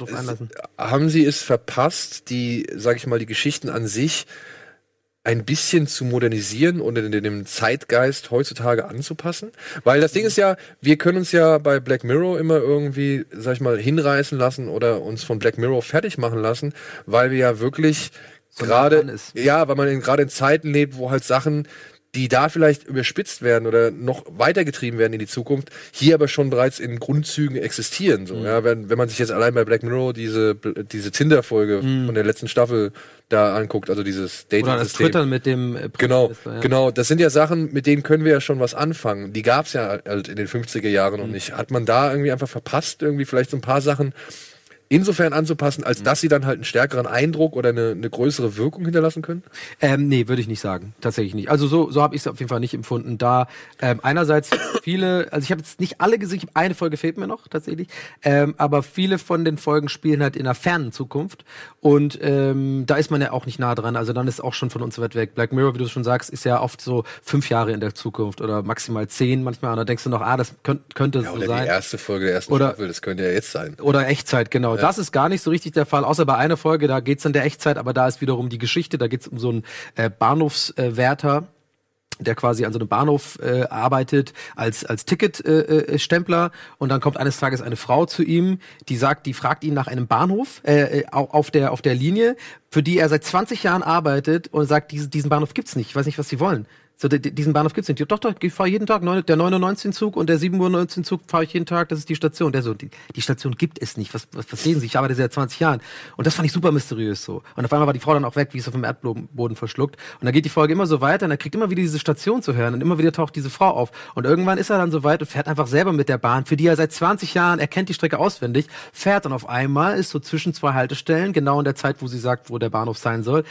haben Sie es verpasst, die, sag ich mal, die Geschichten an sich ein bisschen zu modernisieren und in dem Zeitgeist heutzutage anzupassen? Weil das Ding ist ja, wir können uns ja bei Black Mirror immer irgendwie, sag ich mal, hinreißen lassen oder uns von Black Mirror fertig machen lassen, weil wir ja wirklich so gerade, ja, weil man gerade in Zeiten lebt, wo halt Sachen die da vielleicht überspitzt werden oder noch weitergetrieben werden in die Zukunft, hier aber schon bereits in Grundzügen existieren. So, mhm. ja, wenn, wenn man sich jetzt allein bei Black Mirror diese, diese Tinder-Folge mhm. von der letzten Staffel da anguckt, also dieses Dating Oder das Twitter mit dem äh, Genau, ja. genau. Das sind ja Sachen, mit denen können wir ja schon was anfangen. Die gab es ja halt in den 50er Jahren noch mhm. nicht. Hat man da irgendwie einfach verpasst, irgendwie vielleicht so ein paar Sachen insofern anzupassen, als dass sie dann halt einen stärkeren Eindruck oder eine, eine größere Wirkung hinterlassen können? Ähm, nee, würde ich nicht sagen. Tatsächlich nicht. Also so, so habe ich es auf jeden Fall nicht empfunden. Da ähm, einerseits viele, also ich habe jetzt nicht alle gesehen, eine Folge fehlt mir noch tatsächlich, ähm, aber viele von den Folgen spielen halt in einer fernen Zukunft und ähm, da ist man ja auch nicht nah dran. Also dann ist auch schon von uns weit weg. Black Mirror, wie du schon sagst, ist ja oft so fünf Jahre in der Zukunft oder maximal zehn manchmal. Und da denkst du noch, ah, das könnt, könnte ja, so sein. Oder die erste Folge der ersten oder, Staffel, das könnte ja jetzt sein. Oder Echtzeit, genau ja. das ist gar nicht so richtig der Fall, außer bei einer Folge, da geht's dann der Echtzeit, aber da ist wiederum die Geschichte, da geht's um so einen äh, Bahnhofswärter. Äh, der quasi an so einem Bahnhof äh, arbeitet als als Ticketstempler äh, äh und dann kommt eines Tages eine Frau zu ihm, die sagt, die fragt ihn nach einem Bahnhof äh, äh auf der auf der Linie, für die er seit 20 Jahren arbeitet und sagt, diesen, diesen Bahnhof gibt's nicht, ich weiß nicht, was sie wollen. So, diesen Bahnhof gibt's nicht. Doch, doch, ich fahre jeden Tag. Der 919 Zug und der 719 Zug fahre ich jeden Tag. Das ist die Station. Der so, die, die Station gibt es nicht. Was, was, was sehen Sie? Ich arbeite seit 20 Jahren. Und das fand ich super mysteriös so. Und auf einmal war die Frau dann auch weg, wie auf dem Erdboden verschluckt. Und dann geht die Folge immer so weiter und er kriegt immer wieder diese Station zu hören und immer wieder taucht diese Frau auf. Und irgendwann ist er dann so weit und fährt einfach selber mit der Bahn, für die er seit 20 Jahren, er kennt die Strecke auswendig, fährt dann auf einmal, ist so zwischen zwei Haltestellen, genau in der Zeit, wo sie sagt, wo der Bahnhof sein soll,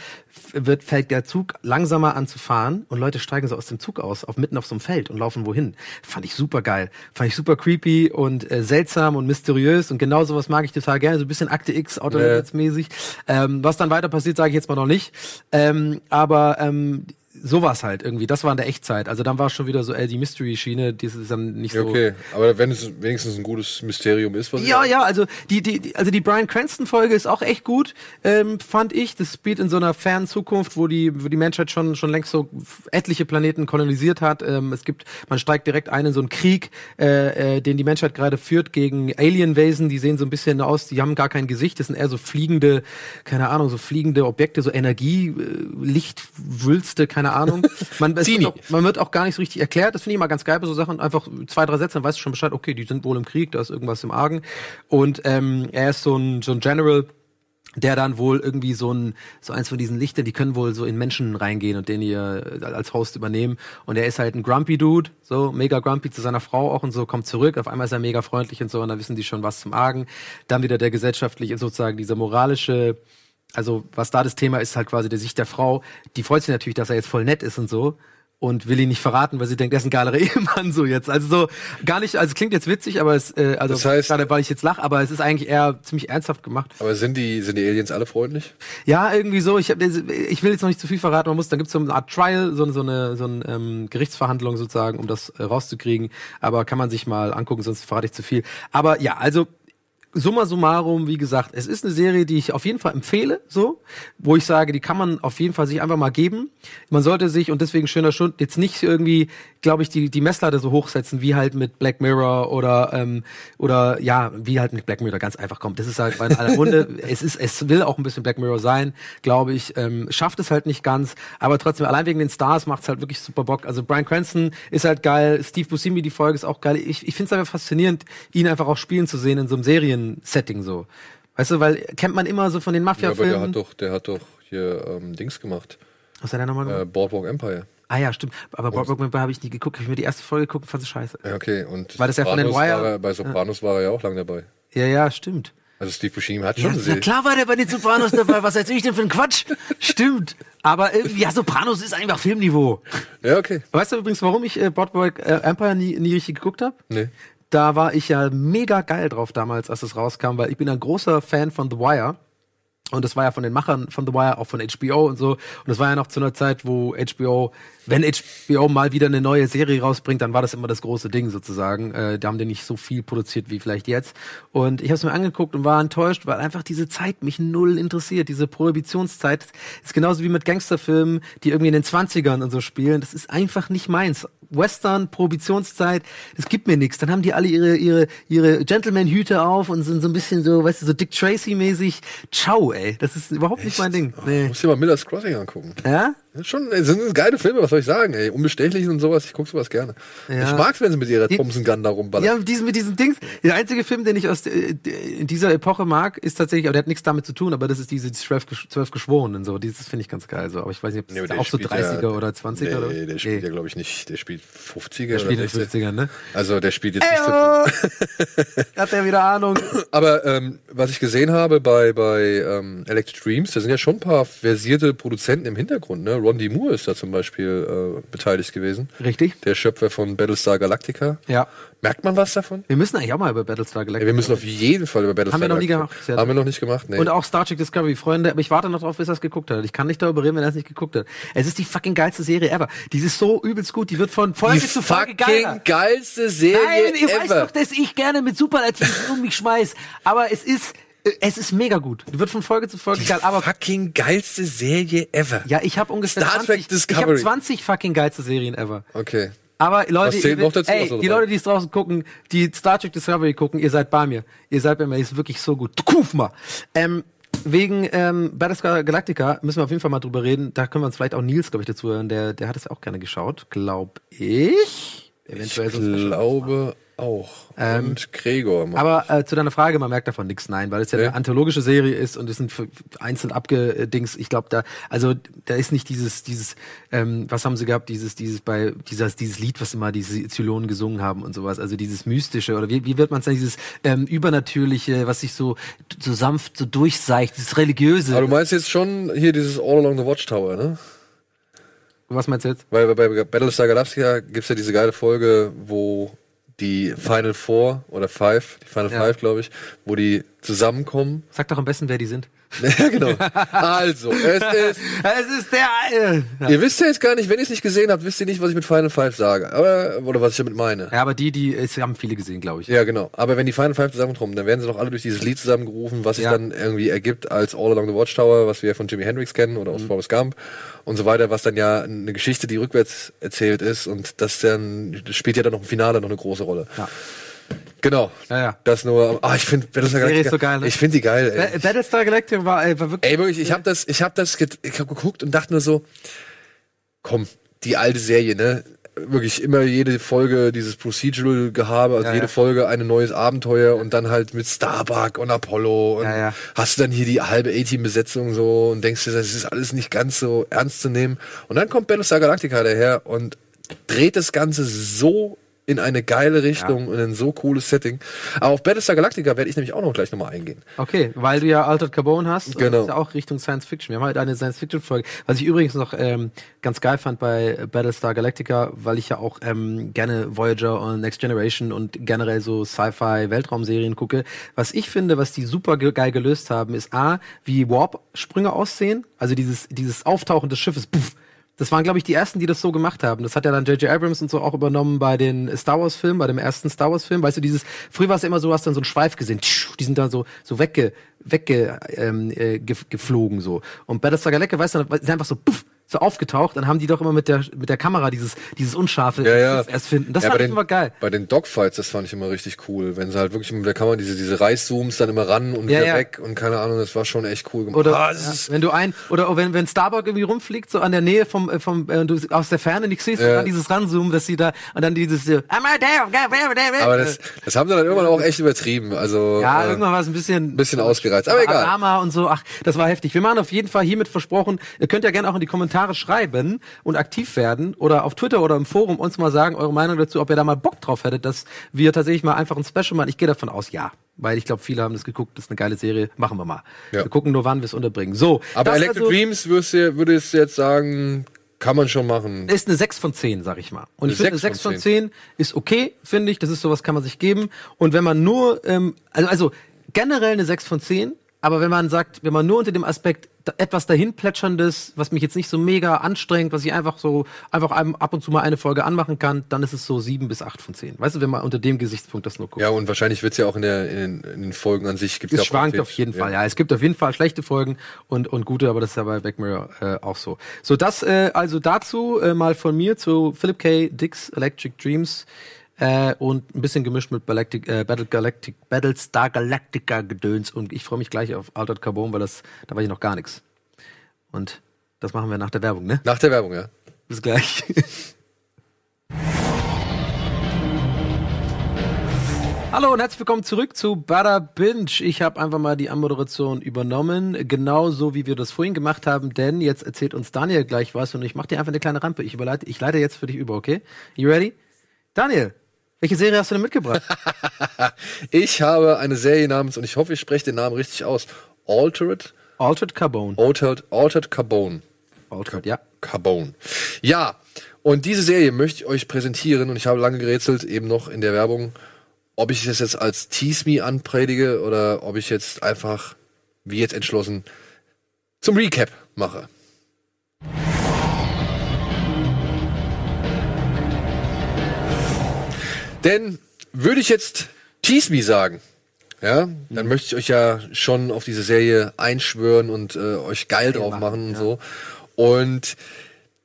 wird, fällt der Zug langsamer an zu fahren und Leute steigen so aus dem Zug aus auf mitten auf so einem Feld und laufen wohin. Fand ich super geil. Fand ich super creepy und äh, seltsam und mysteriös und genau sowas mag ich total gerne. So ein bisschen Akte X, Autorität-mäßig. Ähm, was dann weiter passiert, sage ich jetzt mal noch nicht. Ähm, aber ähm, sowas halt irgendwie. Das war in der Echtzeit. Also dann war es schon wieder so, ey, die Mystery-Schiene, die ist dann nicht so. Okay, aber wenn es wenigstens ein gutes Mysterium ist, was Ja, ja, also die, die, also die Brian Cranston-Folge ist auch echt gut, ähm, fand ich. Das spielt in so einer fernen Zukunft, wo die, wo die Menschheit schon, schon längst so etliche Planeten kolonisiert hat. Ähm, es gibt, man steigt direkt ein in so einen Krieg, äh, äh, den die Menschheit gerade führt gegen Alien-Wesen, die sehen so ein bisschen aus, die haben gar kein Gesicht, das sind eher so fliegende, keine Ahnung, so fliegende Objekte, so Energie, äh, Lichtwülste, keine keine Ahnung. Man, wird auch, man wird auch gar nicht so richtig erklärt. Das finde ich immer ganz geil bei so Sachen. Einfach zwei, drei Sätze, dann weißt du schon Bescheid, okay, die sind wohl im Krieg, da ist irgendwas im Argen. Und ähm, er ist so ein, so ein General, der dann wohl irgendwie so ein so eins von diesen Lichtern, die können wohl so in Menschen reingehen und den ihr als Host übernehmen und er ist halt ein grumpy Dude, so mega grumpy zu seiner Frau auch und so kommt zurück, auf einmal ist er mega freundlich und so und dann wissen die schon was zum Argen. Dann wieder der gesellschaftliche sozusagen dieser moralische also was da das Thema ist, halt quasi der Sicht der Frau, die freut sich natürlich, dass er jetzt voll nett ist und so und will ihn nicht verraten, weil sie denkt, er ist ein geiler Ehemann so jetzt. Also so gar nicht, also klingt jetzt witzig, aber es äh, also das heißt, gerade weil ich jetzt lach, aber es ist eigentlich eher ziemlich ernsthaft gemacht. Aber sind die sind die Aliens alle freundlich? Ja, irgendwie so. Ich hab, ich will jetzt noch nicht zu viel verraten. Man muss, dann gibt's so eine Art Trial, so, so eine so eine ähm, Gerichtsverhandlung sozusagen, um das äh, rauszukriegen. Aber kann man sich mal angucken, sonst verrate ich zu viel. Aber ja, also summa summarum, wie gesagt, es ist eine Serie, die ich auf jeden Fall empfehle, so, wo ich sage, die kann man auf jeden Fall sich einfach mal geben. Man sollte sich, und deswegen schöner Stund, jetzt nicht irgendwie, glaube ich, die, die Messlatte so hochsetzen, wie halt mit Black Mirror oder, ähm, oder ja, wie halt mit Black Mirror ganz einfach kommt. Das ist halt bei aller Runde, es ist, es will auch ein bisschen Black Mirror sein, glaube ich, ähm, schafft es halt nicht ganz, aber trotzdem, allein wegen den Stars macht es halt wirklich super Bock. Also Brian Cranston ist halt geil, Steve Buscemi, die Folge ist auch geil. Ich, ich finde es einfach faszinierend, ihn einfach auch spielen zu sehen in so einem Serien-Setting so. Weißt du, weil kennt man immer so von den Ja, aber der Mafia-Filmen. hat doch, der hat doch hier ähm, Dings gemacht. Was hat er nochmal gemacht? Äh, Boardwalk Empire. Ah ja, stimmt. Aber Boardwalk Empire habe ich nie geguckt. Hab ich mir die erste Folge geguckt und fand sie scheiße. Ja, okay. Und War das ja von den Wire? War er, bei Sopranos war er ja auch lang dabei. Ja, ja, stimmt. Also Steve Buscemi hat Ja, schon na gesehen. klar war der bei den Sopranos dabei. Was erzähl ich denn für ein Quatsch? Stimmt. Aber irgendwie, ja, Sopranos ist einfach Filmniveau. Ja, okay. Weißt du übrigens, warum ich äh, Boardwalk äh, Empire nie, nie richtig geguckt habe? Nee. Da war ich ja mega geil drauf damals, als es rauskam, weil ich bin ein großer Fan von The Wire. Und das war ja von den Machern von The Wire, auch von HBO und so. Und das war ja noch zu einer Zeit, wo HBO, wenn HBO mal wieder eine neue Serie rausbringt, dann war das immer das große Ding sozusagen. Äh, da haben die nicht so viel produziert wie vielleicht jetzt. Und ich habe es mir angeguckt und war enttäuscht, weil einfach diese Zeit mich null interessiert. Diese Prohibitionszeit ist genauso wie mit Gangsterfilmen, die irgendwie in den 20ern und so spielen. Das ist einfach nicht meins. Western, Prohibitionszeit, das gibt mir nichts. Dann haben die alle ihre, ihre, ihre Gentleman-Hüte auf und sind so ein bisschen so, weißt du, so Dick Tracy-mäßig. Ciao, ey. Das ist überhaupt nicht mein Ding. Oh, Nee. Muss dir mal Miller's Crossing angucken. Ja? Schon, das sind geile Filme, was soll ich sagen, ey. Unbestechlich und sowas, ich guck sowas gerne. Ja. Ich mag's, wenn sie mit ihrer Thompson Gun da rumballern. Ja, mit diesen, mit diesen Dings. Der einzige Film, den ich aus äh, in dieser Epoche mag, ist tatsächlich, aber der hat nichts damit zu tun, aber das ist diese zwölf, zwölf Geschworenen. So, dieses finde ich ganz geil. So, aber ich weiß nicht, ob Nee, das auch so spielt 30er ja, oder 20er nee, oder der spielt ja, glaube ich, nicht. Der spielt 50er der spielt in den 50ern, ne? Also der spielt jetzt nicht so. Eyo! Hat der wieder Ahnung? Aber ähm, was ich gesehen habe bei, bei ähm, Electric Dreams, da sind ja schon ein paar versierte Produzenten im Hintergrund. Ne? Ron D. Moore ist da zum Beispiel äh, beteiligt gewesen. Richtig? Der Schöpfer von Battlestar Galactica. Ja. Merkt man was davon? Wir müssen eigentlich auch mal über Battlestar Ja, Galactica wir müssen auf jeden Fall über Battlestar Haben wir noch nie Galactica- gemacht. Haben wir noch nicht gemacht, nee. Und auch Star Trek Discovery, Freunde, aber ich warte noch drauf, bis er es geguckt hat. Ich kann nicht darüber reden, wenn er es nicht geguckt hat. Es ist die fucking geilste Serie ever. Die ist so übelst gut, die wird von Folge die zu Folge fucking geiler. geilste Serie Nein, ich weiß ever. doch, dass ich gerne mit Superlativen um mich schmeiß. Aber es ist, es ist mega gut. Wird von Folge zu Folge die geil. Aber fucking geilste Serie ever. ja, ich habe ungefähr Star 20, Trek ich habe Discovery. 20 fucking geilste Serien ever. Okay. Aber Leute, ihr- noch dazu? ey, die. Leute, die es draußen gucken, die Star Trek Discovery gucken, ihr seid bei mir. Ihr seid bei mir, ist wirklich so gut. Kuf mal. Ähm, wegen ähm, Battlestar Galactica müssen wir auf jeden Fall mal drüber reden. Da können wir uns vielleicht auch Nils, glaube ich, dazu hören. Der, der hat es auch gerne geschaut, glaube ich. Eventuell Ich glaube auch. Ähm, Und Gregor. Aber äh, zu deiner Frage, man merkt davon nichts, nein, weil es ja Nee. eine anthologische Serie ist und es sind einzeln abgedings. Ich glaube, da, also da ist nicht dieses, dieses, ähm, was haben sie gehabt, dieses, dieses bei dieses, dieses Lied, was immer diese Zylonen gesungen haben und sowas. Also dieses mystische oder wie, wie wird man es sagen, dieses ähm, übernatürliche, was sich so so sanft so durchseicht, dieses religiöse. Aber du meinst jetzt schon hier dieses All Along the Watchtower, ne? was meinst du jetzt? Weil bei bei Battlestar Galactica gibt's ja diese geile Folge, wo die Final Four oder Five, die Final Ja. Five, glaube ich, wo die zusammenkommen. Sag doch am besten, wer die sind. ja, genau. Also, es ist. Es ist der. Ja. Ihr wisst ja jetzt gar nicht, wenn ihr es nicht gesehen habt, wisst ihr nicht, was ich mit Final Five sage. Aber, oder was ich damit meine. ja, aber die, die, es haben viele gesehen, glaube ich. Ja, genau. Aber wenn die Final Five zusammenkommen, dann werden sie doch alle durch dieses Lied zusammengerufen, was sich Ja. dann irgendwie ergibt als All Along the Watchtower, was wir von Jimi Hendrix kennen oder aus Mhm. Forrest Gump und so weiter, was dann ja eine Geschichte, die rückwärts erzählt ist und das dann das spielt ja dann noch im Finale noch eine große Rolle. Ja. Genau. Ja, ja. Das nur. Ah, ich finde Battlestar Serie ist Galactica- so geil, ne? Ich finde die geil. Ey. Ba- Battlestar Galactica war, äh, war wirklich. Ey, wirklich, ich habe das, ich habe das, ich habe geguckt und dachte nur so, komm, die alte Serie, ne? Wirklich immer jede Folge dieses Procedural-Gehabe, also Ja, jede ja. Folge ein neues Abenteuer und dann halt mit Starbuck und Apollo und ja. hast du dann hier die halbe A-Team-Besetzung so und denkst dir, das ist alles nicht ganz so ernst zu nehmen. Und dann kommt Battlestar Galactica daher und dreht das Ganze so in eine geile Richtung und in ein so cooles Setting. Aber auf Battlestar Galactica werde ich nämlich auch noch gleich nochmal eingehen. Okay, weil du ja Altered Carbone hast. und Genau. Das ist ja auch Richtung Science Fiction. Wir haben halt eine Science Fiction Folge. Was ich übrigens noch ähm, ganz geil fand bei Battlestar Galactica, weil ich ja auch ähm, gerne Voyager und Next Generation und generell so Sci-Fi Weltraumserien gucke. Was ich finde, was die super ge geil gelöst haben, ist A, wie Warp-Sprünge aussehen. Also dieses, dieses Auftauchen des Schiffes, puff, Das waren, glaube ich, die ersten, die das so gemacht haben. Das hat ja dann J.J. Abrams und so auch übernommen bei den Star Wars-Filmen, bei dem ersten Star Wars-Film. Weißt du, dieses, früher war es immer so, hast dann so einen Schweif gesehen, die sind dann so, so wegge, wegge, ähm, äh, so. Und Battlestar Galactica, weißt du, ist einfach so, puff, so aufgetaucht, dann haben die doch immer mit der mit der Kamera dieses dieses unscharfe ja, ja. erst finden. Das ja, fand ich den, immer geil. Bei den Dogfights, das fand ich immer richtig cool, wenn sie halt wirklich mit der Kamera diese diese Reißzooms dann immer ran und wieder weg und keine Ahnung, das war schon echt cool gemacht. Oder Ah, wenn du ein oder wenn wenn Starbuck irgendwie rumfliegt so an der Nähe vom äh, vom äh, du aus der Ferne nicht siehst und dann dieses ranzoomen, dass sie da und dann dieses äh, go, go. aber das das haben sie dann irgendwann auch echt übertrieben. Also ja, äh, irgendwann war es ein bisschen bisschen ausgereizt, aber egal. Drama und so. Ach, das war heftig. Wir machen auf jeden Fall hiermit versprochen. Ihr könnt ja gerne auch in die Kommentare schreiben und aktiv werden oder auf Twitter oder im Forum uns mal sagen eure Meinung dazu, ob ihr da mal Bock drauf hättet, dass wir tatsächlich mal einfach ein Special machen. Ich gehe davon aus, ja. Weil ich glaube, viele haben das geguckt, das ist eine geile Serie. Machen wir mal. Ja. Wir gucken nur, wann wir es unterbringen. So. aber Electric also Dreams würdest du jetzt sagen, kann man schon machen. ist eine 6 von 10, sag ich mal. Und ich Eine finde, eine 6 6 von von 10 ist okay, finde ich. Das ist sowas, kann man sich geben. Und wenn man nur, ähm, also, also generell eine 6 von 10, aber wenn man sagt, wenn man nur unter dem Aspekt etwas dahin plätscherndes, was mich jetzt nicht so mega anstrengt, was ich einfach so, einfach ab und zu mal eine Folge anmachen kann, dann ist es so 7 bis 8 von 10. Weißt du, wenn man unter dem Gesichtspunkt das nur guckt. Ja, und wahrscheinlich wird's ja auch in, der, in, den, in den Folgen an sich gibt Es ja auch schwankt auf jeden Fall, ja. Es gibt auf jeden Fall schlechte Folgen und, und gute, aber das ist ja bei Black Mirror äh, auch so. So, das äh, also dazu äh, mal von mir zu Philip K. Dick's Electric Dreams äh, und ein bisschen gemischt mit Galactic, äh, Battle Galactic, Battlestar Galactica Gedöns und ich freue mich gleich auf Altered Carbon, weil das, da weiß ich noch gar nichts. Und das machen wir nach der Werbung, ne? Nach der Werbung, ja. Bis gleich. Hallo und herzlich willkommen zurück zu Bada Binge. Ich habe einfach mal die Anmoderation übernommen, genauso wie wir das vorhin gemacht haben, denn jetzt erzählt uns Daniel gleich was und ich mache dir einfach eine kleine Rampe. Ich überleite, ich leite jetzt für dich über, okay? You ready? Daniel, welche Serie hast du denn mitgebracht? Ich habe eine Serie namens, und ich hoffe, ich spreche den Namen richtig aus, Altered, Altered Carbone. Altered, Altered Carbone. Altered, ja. Carbone. Ja, und diese Serie möchte ich euch präsentieren und ich habe lange gerätselt, eben noch in der Werbung, ob ich das jetzt als Tease Me anpredige oder ob ich jetzt einfach, wie jetzt entschlossen, zum Recap mache. Denn würde ich jetzt Tease Me sagen, ja, dann möchte ich euch ja schon auf diese Serie einschwören und äh, euch geil drauf machen, machen und ja. so. Und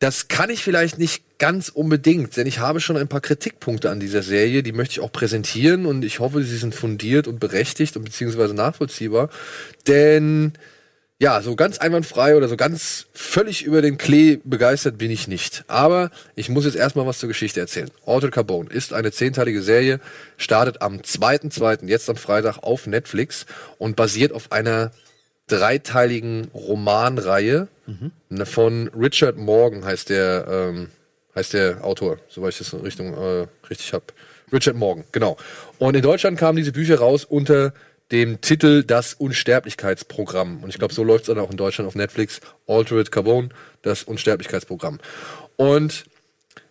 das kann ich vielleicht nicht ganz unbedingt, denn ich habe schon ein paar Kritikpunkte an dieser Serie, die möchte ich auch präsentieren und ich hoffe, sie sind fundiert und berechtigt und beziehungsweise nachvollziehbar. Denn ja, so ganz einwandfrei oder so ganz völlig über den Klee begeistert bin ich nicht. Aber ich muss jetzt erstmal was zur Geschichte erzählen. Altered Carbone ist eine zehnteilige Serie, startet am 2.2., jetzt am Freitag auf Netflix und basiert auf einer dreiteiligen Romanreihe ne, von Richard Morgan heißt der, ähm, heißt der Autor, soweit ich das in Richtung äh, richtig habe. Richard Morgan, genau. Und in Deutschland kamen diese Bücher raus unter dem Titel Das Unsterblichkeitsprogramm. Und ich glaube, so läuft es dann auch in Deutschland auf Netflix. Altered Carbone, das Unsterblichkeitsprogramm. Und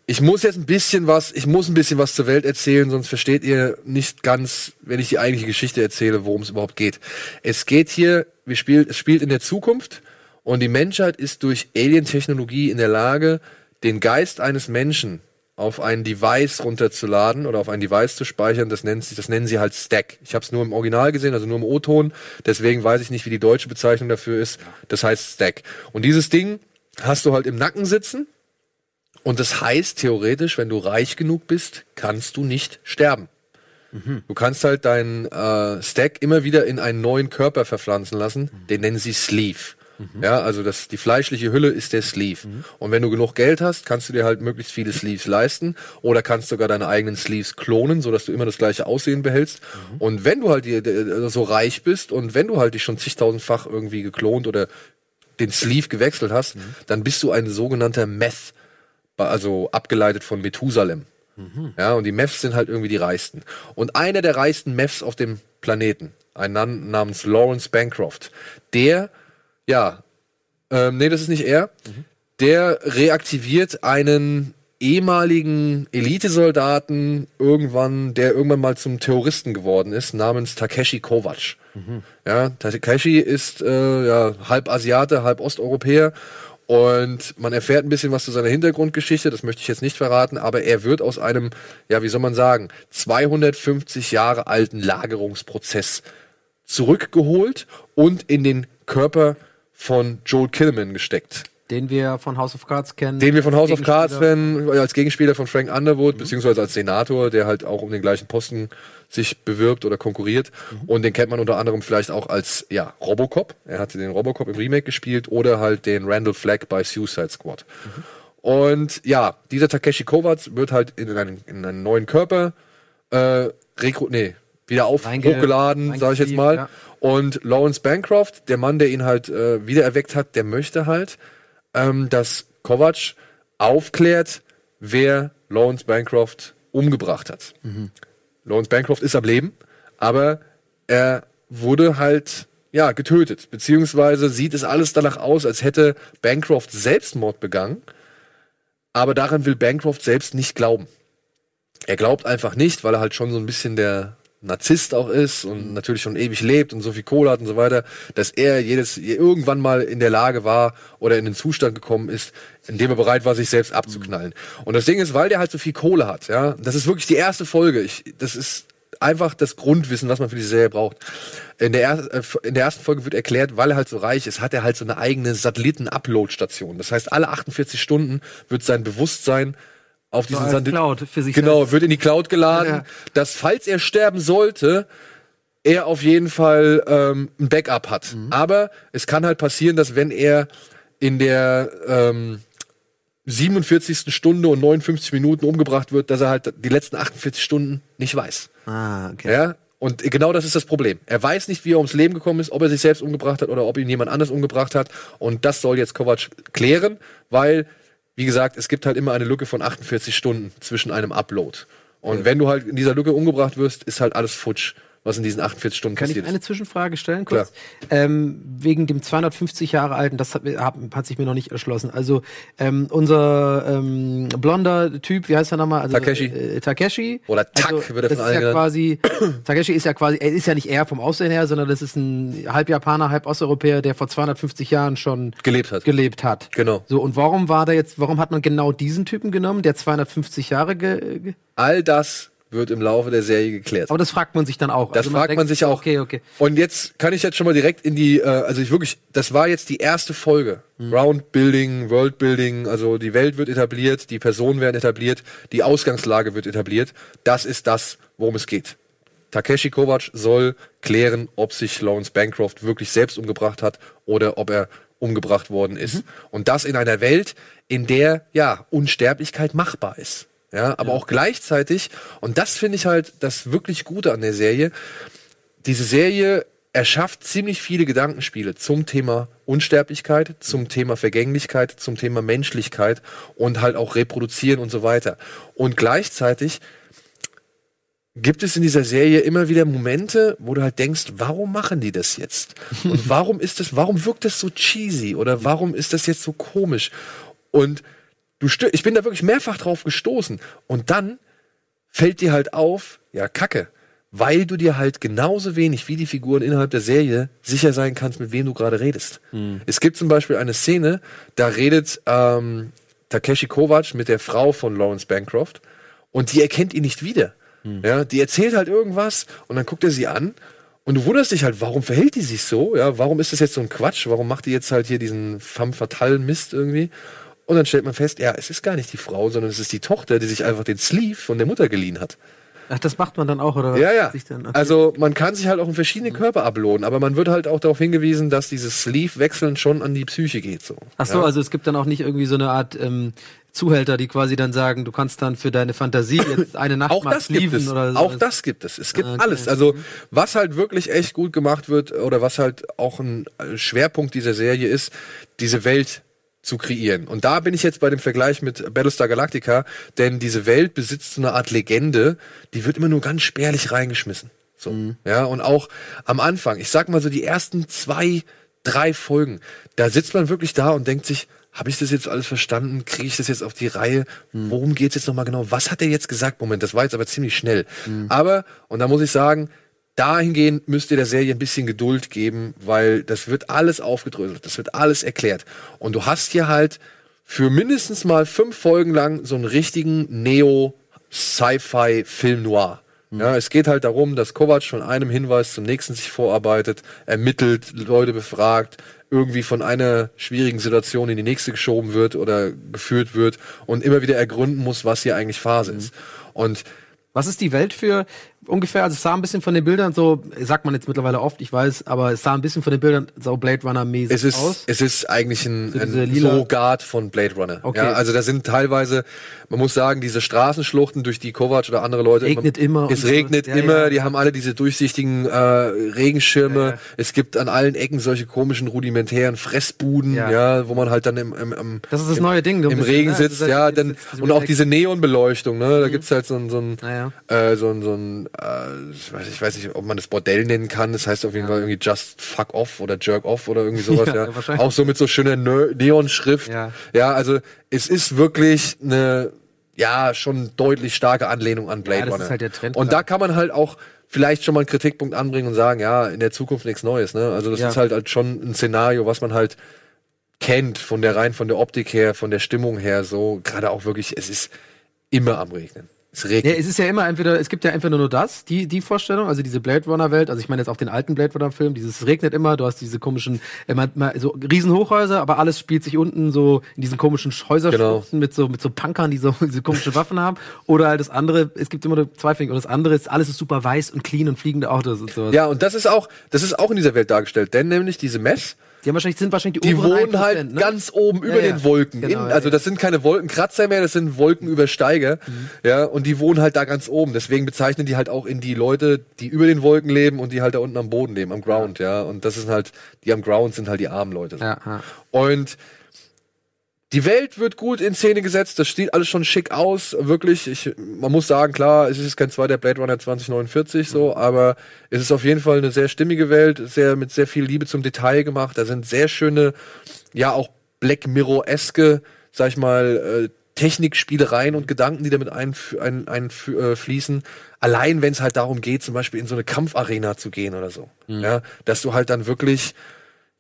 ich muss jetzt ein bisschen was, ich muss ein bisschen was zur Welt erzählen, sonst versteht ihr nicht ganz, wenn ich die eigentliche Geschichte erzähle, worum es überhaupt geht. Es geht hier, wir spielt, es spielt in der Zukunft und die Menschheit ist durch Alien-Technologie in der Lage, den Geist eines Menschen auf ein Device runterzuladen oder auf ein Device zu speichern, das nennt sie, das nennen sie halt Stack. Ich habe es nur im Original gesehen, also nur im O-Ton, deswegen weiß ich nicht, wie die deutsche Bezeichnung dafür ist. Das heißt Stack. Und dieses Ding hast du halt im Nacken sitzen und das heißt theoretisch, wenn du reich genug bist, kannst du nicht sterben. Du kannst halt deinen äh, Stack immer wieder in einen neuen Körper verpflanzen lassen, den nennen sie Sleeve. Ja, also das, die fleischliche Hülle ist der Sleeve. Und wenn du genug Geld hast, kannst du dir halt möglichst viele Sleeves leisten oder kannst sogar deine eigenen Sleeves klonen, sodass du immer das gleiche Aussehen behältst. Und wenn du halt die, die, so reich bist und wenn du halt dich schon zigtausendfach irgendwie geklont oder den Sleeve gewechselt hast, dann bist du ein sogenannter Meth, also abgeleitet von Methusalem. Ja, und die Meths sind halt irgendwie die reichsten. Und einer der reichsten Meths auf dem Planeten, ein Mann namens Lawrence Bancroft, der, ja, ähm, nee, das ist nicht er, der reaktiviert einen ehemaligen Elitesoldaten irgendwann, der irgendwann mal zum Terroristen geworden ist, namens Takeshi Kovacs. Ja, Takeshi ist äh, ja, halb Asiate, halb Osteuropäer. Und man erfährt ein bisschen was zu seiner Hintergrundgeschichte, das möchte ich jetzt nicht verraten, aber er wird aus einem, ja, wie soll man sagen, 250 Jahre alten Lagerungsprozess zurückgeholt und in den Körper von Joel Kinnaman gesteckt. Den wir von House of Cards kennen. Den wir von House of Cards kennen, als Gegenspieler von Frank Underwood, mhm. beziehungsweise als Senator, der halt auch um den gleichen Posten sich bewirbt oder konkurriert. Mhm. Und den kennt man unter anderem vielleicht auch als ja, Robocop. Er hatte den Robocop im Remake gespielt oder halt den Randall Flagg bei Suicide Squad. Mhm. Und ja, dieser Takeshi Kovacs wird halt in einen, in einen neuen Körper äh, rekru nee, wieder auf Reinge hochgeladen, sage ich jetzt mal. Ja. Und Lawrence Bancroft, der Mann, der ihn halt äh, wiedererweckt hat, der möchte halt, ähm, dass Kovac aufklärt, wer Lawrence Bancroft umgebracht hat. Mhm. Lawrence Bancroft ist am Leben, aber er wurde halt ja getötet, beziehungsweise sieht es alles danach aus, als hätte Bancroft Selbstmord begangen, aber daran will Bancroft selbst nicht glauben. Er glaubt einfach nicht, weil er halt schon so ein bisschen der Narzisst auch ist und mhm. natürlich schon ewig lebt und so viel Kohle hat und so weiter, dass er jedes irgendwann mal in der Lage war oder in den Zustand gekommen ist, in dem er bereit war, sich selbst abzuknallen. Mhm. Und das Ding ist, weil der halt so viel Kohle hat, ja, das ist wirklich die erste Folge. Ich, das ist einfach das Grundwissen, was man für die Serie braucht. In der, er äh, in der ersten Folge wird erklärt, weil er halt so reich ist, hat er halt so eine eigene Satelliten-Upload-Station. Das heißt, alle 48 Stunden wird sein Bewusstsein auf diesen so Cloud für sich Genau, selbst. wird in die Cloud geladen, ja. dass falls er sterben sollte, er auf jeden Fall ähm, ein Backup hat. Mhm. Aber es kann halt passieren, dass wenn er in der ähm, 47. Stunde und 59 Minuten umgebracht wird, dass er halt die letzten 48 Stunden nicht weiß. Ah, okay. Ja? Und genau das ist das Problem. Er weiß nicht, wie er ums Leben gekommen ist, ob er sich selbst umgebracht hat oder ob ihn jemand anders umgebracht hat. Und das soll jetzt Kovac klären, weil wie gesagt, es gibt halt immer eine Lücke von 48 Stunden zwischen einem Upload. Und ja. wenn du halt in dieser Lücke umgebracht wirst, ist halt alles futsch was in diesen 48 Stunden Kann passiert ich eine Zwischenfrage stellen, kurz? Ähm, wegen dem 250 Jahre alten, das hat, hat, hat sich mir noch nicht erschlossen. Also ähm, unser ähm, blonder Typ, wie heißt er nochmal? Also, Takeshi. Äh, Takeshi. Oder Tak also, wird er von allen ja quasi, Takeshi ist ja quasi, er ist ja nicht er vom Aussehen her, sondern das ist ein halb Japaner, halb Osteuropäer, der vor 250 Jahren schon gelebt hat. Gelebt hat. Genau. So, und warum war da jetzt, warum hat man genau diesen Typen genommen, der 250 Jahre ge All das wird im Laufe der Serie geklärt. Aber das fragt man sich dann auch. Das also man fragt man sich auch. Okay, okay. Und jetzt kann ich jetzt schon mal direkt in die, äh, also ich wirklich, das war jetzt die erste Folge. Mhm. Round Building, World Building, also die Welt wird etabliert, die Personen werden etabliert, die Ausgangslage wird etabliert. Das ist das, worum es geht. Takeshi Kovac soll klären, ob sich Lawrence Bancroft wirklich selbst umgebracht hat oder ob er umgebracht worden ist. Mhm. Und das in einer Welt, in der ja Unsterblichkeit machbar ist. Ja, aber ja. auch gleichzeitig, und das finde ich halt das wirklich Gute an der Serie, diese Serie erschafft ziemlich viele Gedankenspiele zum Thema Unsterblichkeit, zum Thema Vergänglichkeit, zum Thema Menschlichkeit und halt auch reproduzieren und so weiter. Und gleichzeitig gibt es in dieser Serie immer wieder Momente, wo du halt denkst, warum machen die das jetzt? Und warum ist das, warum wirkt das so cheesy? Oder warum ist das jetzt so komisch? Und Du ich bin da wirklich mehrfach drauf gestoßen. Und dann fällt dir halt auf, ja, Kacke, weil du dir halt genauso wenig wie die Figuren innerhalb der Serie sicher sein kannst, mit wem du gerade redest. Mhm. Es gibt zum Beispiel eine Szene, da redet ähm, Takeshi Kovac mit der Frau von Lawrence Bancroft und die erkennt ihn nicht wieder. Mhm. Ja, die erzählt halt irgendwas und dann guckt er sie an und du wunderst dich halt, warum verhält die sich so? Ja, warum ist das jetzt so ein Quatsch? Warum macht die jetzt halt hier diesen femme fatale Mist irgendwie? Und dann stellt man fest, ja, es ist gar nicht die Frau, sondern es ist die Tochter, die sich einfach den Sleeve von der Mutter geliehen hat. Ach, das macht man dann auch, oder? Ja, ja. Dann, okay. Also man kann sich halt auch in verschiedene Körper ablohnen, aber man wird halt auch darauf hingewiesen, dass dieses Sleeve-Wechseln schon an die Psyche geht. So. Ach so, ja? also es gibt dann auch nicht irgendwie so eine Art ähm, Zuhälter, die quasi dann sagen, du kannst dann für deine Fantasie jetzt eine Nacht auch mal das gibt es. oder so. Auch das gibt es. Es gibt ah, okay. alles. Also was halt wirklich echt gut gemacht wird oder was halt auch ein Schwerpunkt dieser Serie ist, diese Welt zu kreieren. Und da bin ich jetzt bei dem Vergleich mit Battlestar Galactica, denn diese Welt besitzt so eine Art Legende, die wird immer nur ganz spärlich reingeschmissen. So, mhm. ja, und auch am Anfang, ich sag mal so die ersten zwei, drei Folgen, da sitzt man wirklich da und denkt sich, habe ich das jetzt alles verstanden? Kriege ich das jetzt auf die Reihe? Mhm. Worum geht's jetzt nochmal genau? Was hat er jetzt gesagt? Moment, das war jetzt aber ziemlich schnell. Mhm. Aber, und da muss ich sagen, dahingehend müsst ihr der Serie ein bisschen Geduld geben, weil das wird alles aufgedröselt, das wird alles erklärt. Und du hast hier halt für mindestens mal fünf Folgen lang so einen richtigen Neo-Sci-Fi-Film noir. Ja, es geht halt darum, dass Kovac von einem Hinweis zum nächsten sich vorarbeitet, ermittelt, Leute befragt, irgendwie von einer schwierigen Situation in die nächste geschoben wird oder geführt wird und immer wieder ergründen muss, was hier eigentlich Phase ist. Und Was ist die Welt für ungefähr? Also es sah ein bisschen von den Bildern so, sagt man jetzt mittlerweile oft, ich weiß, aber es sah ein bisschen von den Bildern so Blade Runner mäßig es ist, aus. es ist eigentlich ein, So ein Surrogat von Blade Runner. Okay. Ja, also da sind teilweise, man muss sagen, diese Straßenschluchten, durch die Kovac oder andere Leute. regnet man, immer und Es so. regnet Ja, immer, ja. die haben alle diese durchsichtigen äh, Regenschirme. Es gibt an allen Ecken solche komischen rudimentären Fressbuden, Ja. wo man halt dann im, im, im Das das neue Ding. so im Regen ne? sitzt, Das ist ja, halt- dann, und auch diese Neonbeleuchtung, ne, da gibt's halt so ein, so ein, Naja. äh, so ein, so ein, äh, ich weiß, ich weiß nicht, ob man das Bordell nennen kann, das heißt auf jeden Fall irgendwie just fuck off oder jerk off oder irgendwie sowas, Ja, ja. Auch so mit so schöner Nö- Neonschrift. Ja. ja, also es ist wirklich eine, ja, schon deutlich starke Anlehnung an Blade Ja, das Runner. ist halt der Trend, und klar. da kann man halt auch vielleicht schon mal einen Kritikpunkt anbringen und sagen, ja, in der Zukunft nichts Neues, ne? Also das Ja. ist halt, halt schon ein Szenario, was man halt kennt, von der rein von der Optik her, von der Stimmung her, so gerade auch wirklich, es ist immer am Regnen. Es Ja, regnet. es ist ja immer entweder, es gibt ja entweder nur das, die, die Vorstellung, also diese Blade Runner Welt, also ich meine jetzt auch den alten Blade Runner Film, dieses es regnet immer, du hast diese komischen, man, man, so Riesenhochhäuser, aber alles spielt sich unten so in diesen komischen Häuserschluchten mit so, mit so Punkern, die so diese komischen Waffen haben. Oder halt das andere, es gibt immer nur zwei Finger, und das andere ist, alles ist super weiß und clean und fliegende Autos und sowas. Ja, und das ist auch, das ist auch in dieser Welt dargestellt, denn nämlich diese Mess, Die haben wahrscheinlich, sind wahrscheinlich die, die wohnen 1%, halt ne? ganz oben über Ja, ja. den Wolken. Genau, in, also das sind keine Wolkenkratzer mehr, das sind Wolkenübersteiger. Mhm. Ja, und die wohnen halt da ganz oben. Deswegen bezeichnen die halt auch in die Leute, die über den Wolken leben und die halt da unten am Boden leben, am Ground, ja. Und das sind halt, die am Ground sind halt die armen Leute. Ja. Und die Welt wird gut in Szene gesetzt, das sieht alles schon schick aus, wirklich. Ich, man muss sagen, klar, es ist kein zweiter Blade Runner 2049 so, aber es ist auf jeden Fall eine sehr stimmige Welt, sehr mit sehr viel Liebe zum Detail gemacht. Da sind sehr schöne, ja auch Black Mirror-eske, sag ich mal, äh, Technikspielereien und Gedanken, die damit einf ein, einfließen. Allein wenn es halt darum geht, zum Beispiel in so eine Kampfarena zu gehen oder so. Ja, dass du halt dann wirklich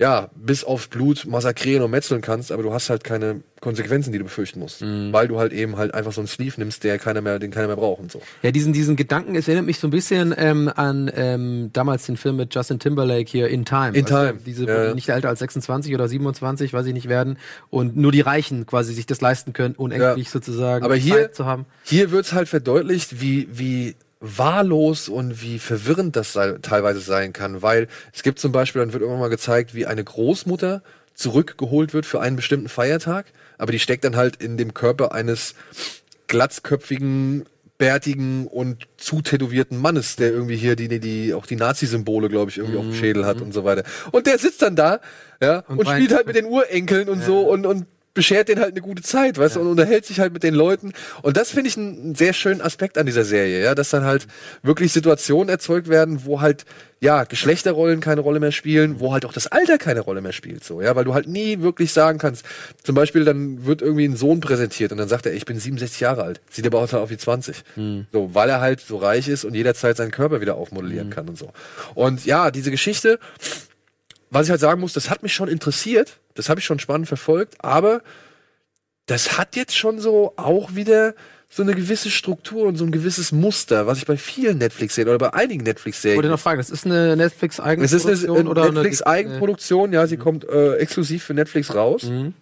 ja, bis aufs Blut massakrieren und metzeln kannst, aber du hast halt keine Konsequenzen, die du befürchten musst. Weil du halt eben halt einfach so einen Sleeve nimmst, der keiner mehr, den keiner mehr braucht und so. Ja, diesen, diesen Gedanken, es erinnert mich so ein bisschen ähm, an ähm, damals den Film mit Justin Timberlake hier In Time. In Time, Diese, ja. die nicht älter als 26 oder 27, weiß ich nicht, werden und nur die Reichen quasi sich das leisten können, unendlich sozusagen Aber hier, Zeit zu haben. hier wird's halt verdeutlicht, wie, wie wahllos und wie verwirrend das sei, teilweise sein kann, weil es gibt zum Beispiel, dann wird irgendwann mal gezeigt, wie eine Großmutter zurückgeholt wird für einen bestimmten Feiertag, aber die steckt dann halt in dem Körper eines glatzköpfigen, bärtigen und zutätowierten Mannes, der irgendwie hier die, die, die auch die Nazi-Symbole, glaube ich, irgendwie auf dem Schädel hat und so weiter. Und der sitzt dann da, ja, und, Und spielt halt mit den Urenkeln und so und, und beschert denen halt eine gute Zeit, weißt du, und unterhält sich halt mit den Leuten. Und das finde ich einen sehr schönen Aspekt an dieser Serie, ja, dass dann halt wirklich Situationen erzeugt werden, wo halt, ja, Geschlechterrollen keine Rolle mehr spielen, wo halt auch das Alter keine Rolle mehr spielt, so, ja, weil du halt nie wirklich sagen kannst, zum Beispiel dann wird irgendwie ein Sohn präsentiert und dann sagt er, ich bin 67 Jahre alt, sieht aber aus wie 20. So, weil er halt so reich ist und jederzeit seinen Körper wieder aufmodellieren kann und so. Und ja, diese Geschichte, was ich halt sagen muss, das hat mich schon interessiert, das habe ich schon spannend verfolgt, aber das hat jetzt schon so auch wieder so eine gewisse Struktur und so ein gewisses Muster, was ich bei vielen Netflix-Serien oder bei einigen Ich wollte Netflix-Serien. noch fragen, das ist eine Es Netflix-Eigenproduktion ist eine oder eine- Netflix-Eigenproduktion, ja, sie kommt äh, exklusiv für Netflix raus. Mhm.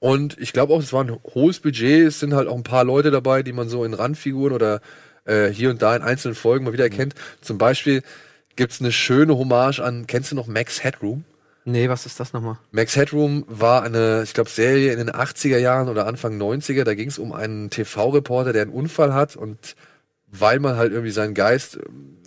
Und ich glaube auch, es war ein hohes Budget. Es sind halt auch ein paar Leute dabei, die man so in Randfiguren oder äh, hier und da in einzelnen Folgen mal wieder erkennt. Zum Beispiel gibt's eine schöne Hommage an, kennst du noch Max Headroom? Nee, was ist das nochmal? Max Headroom war eine, ich glaube, Serie in den 80er Jahren oder Anfang 90er. Da ging es um einen TV-Reporter, der einen Unfall hat und weil man halt irgendwie seinen Geist ähm,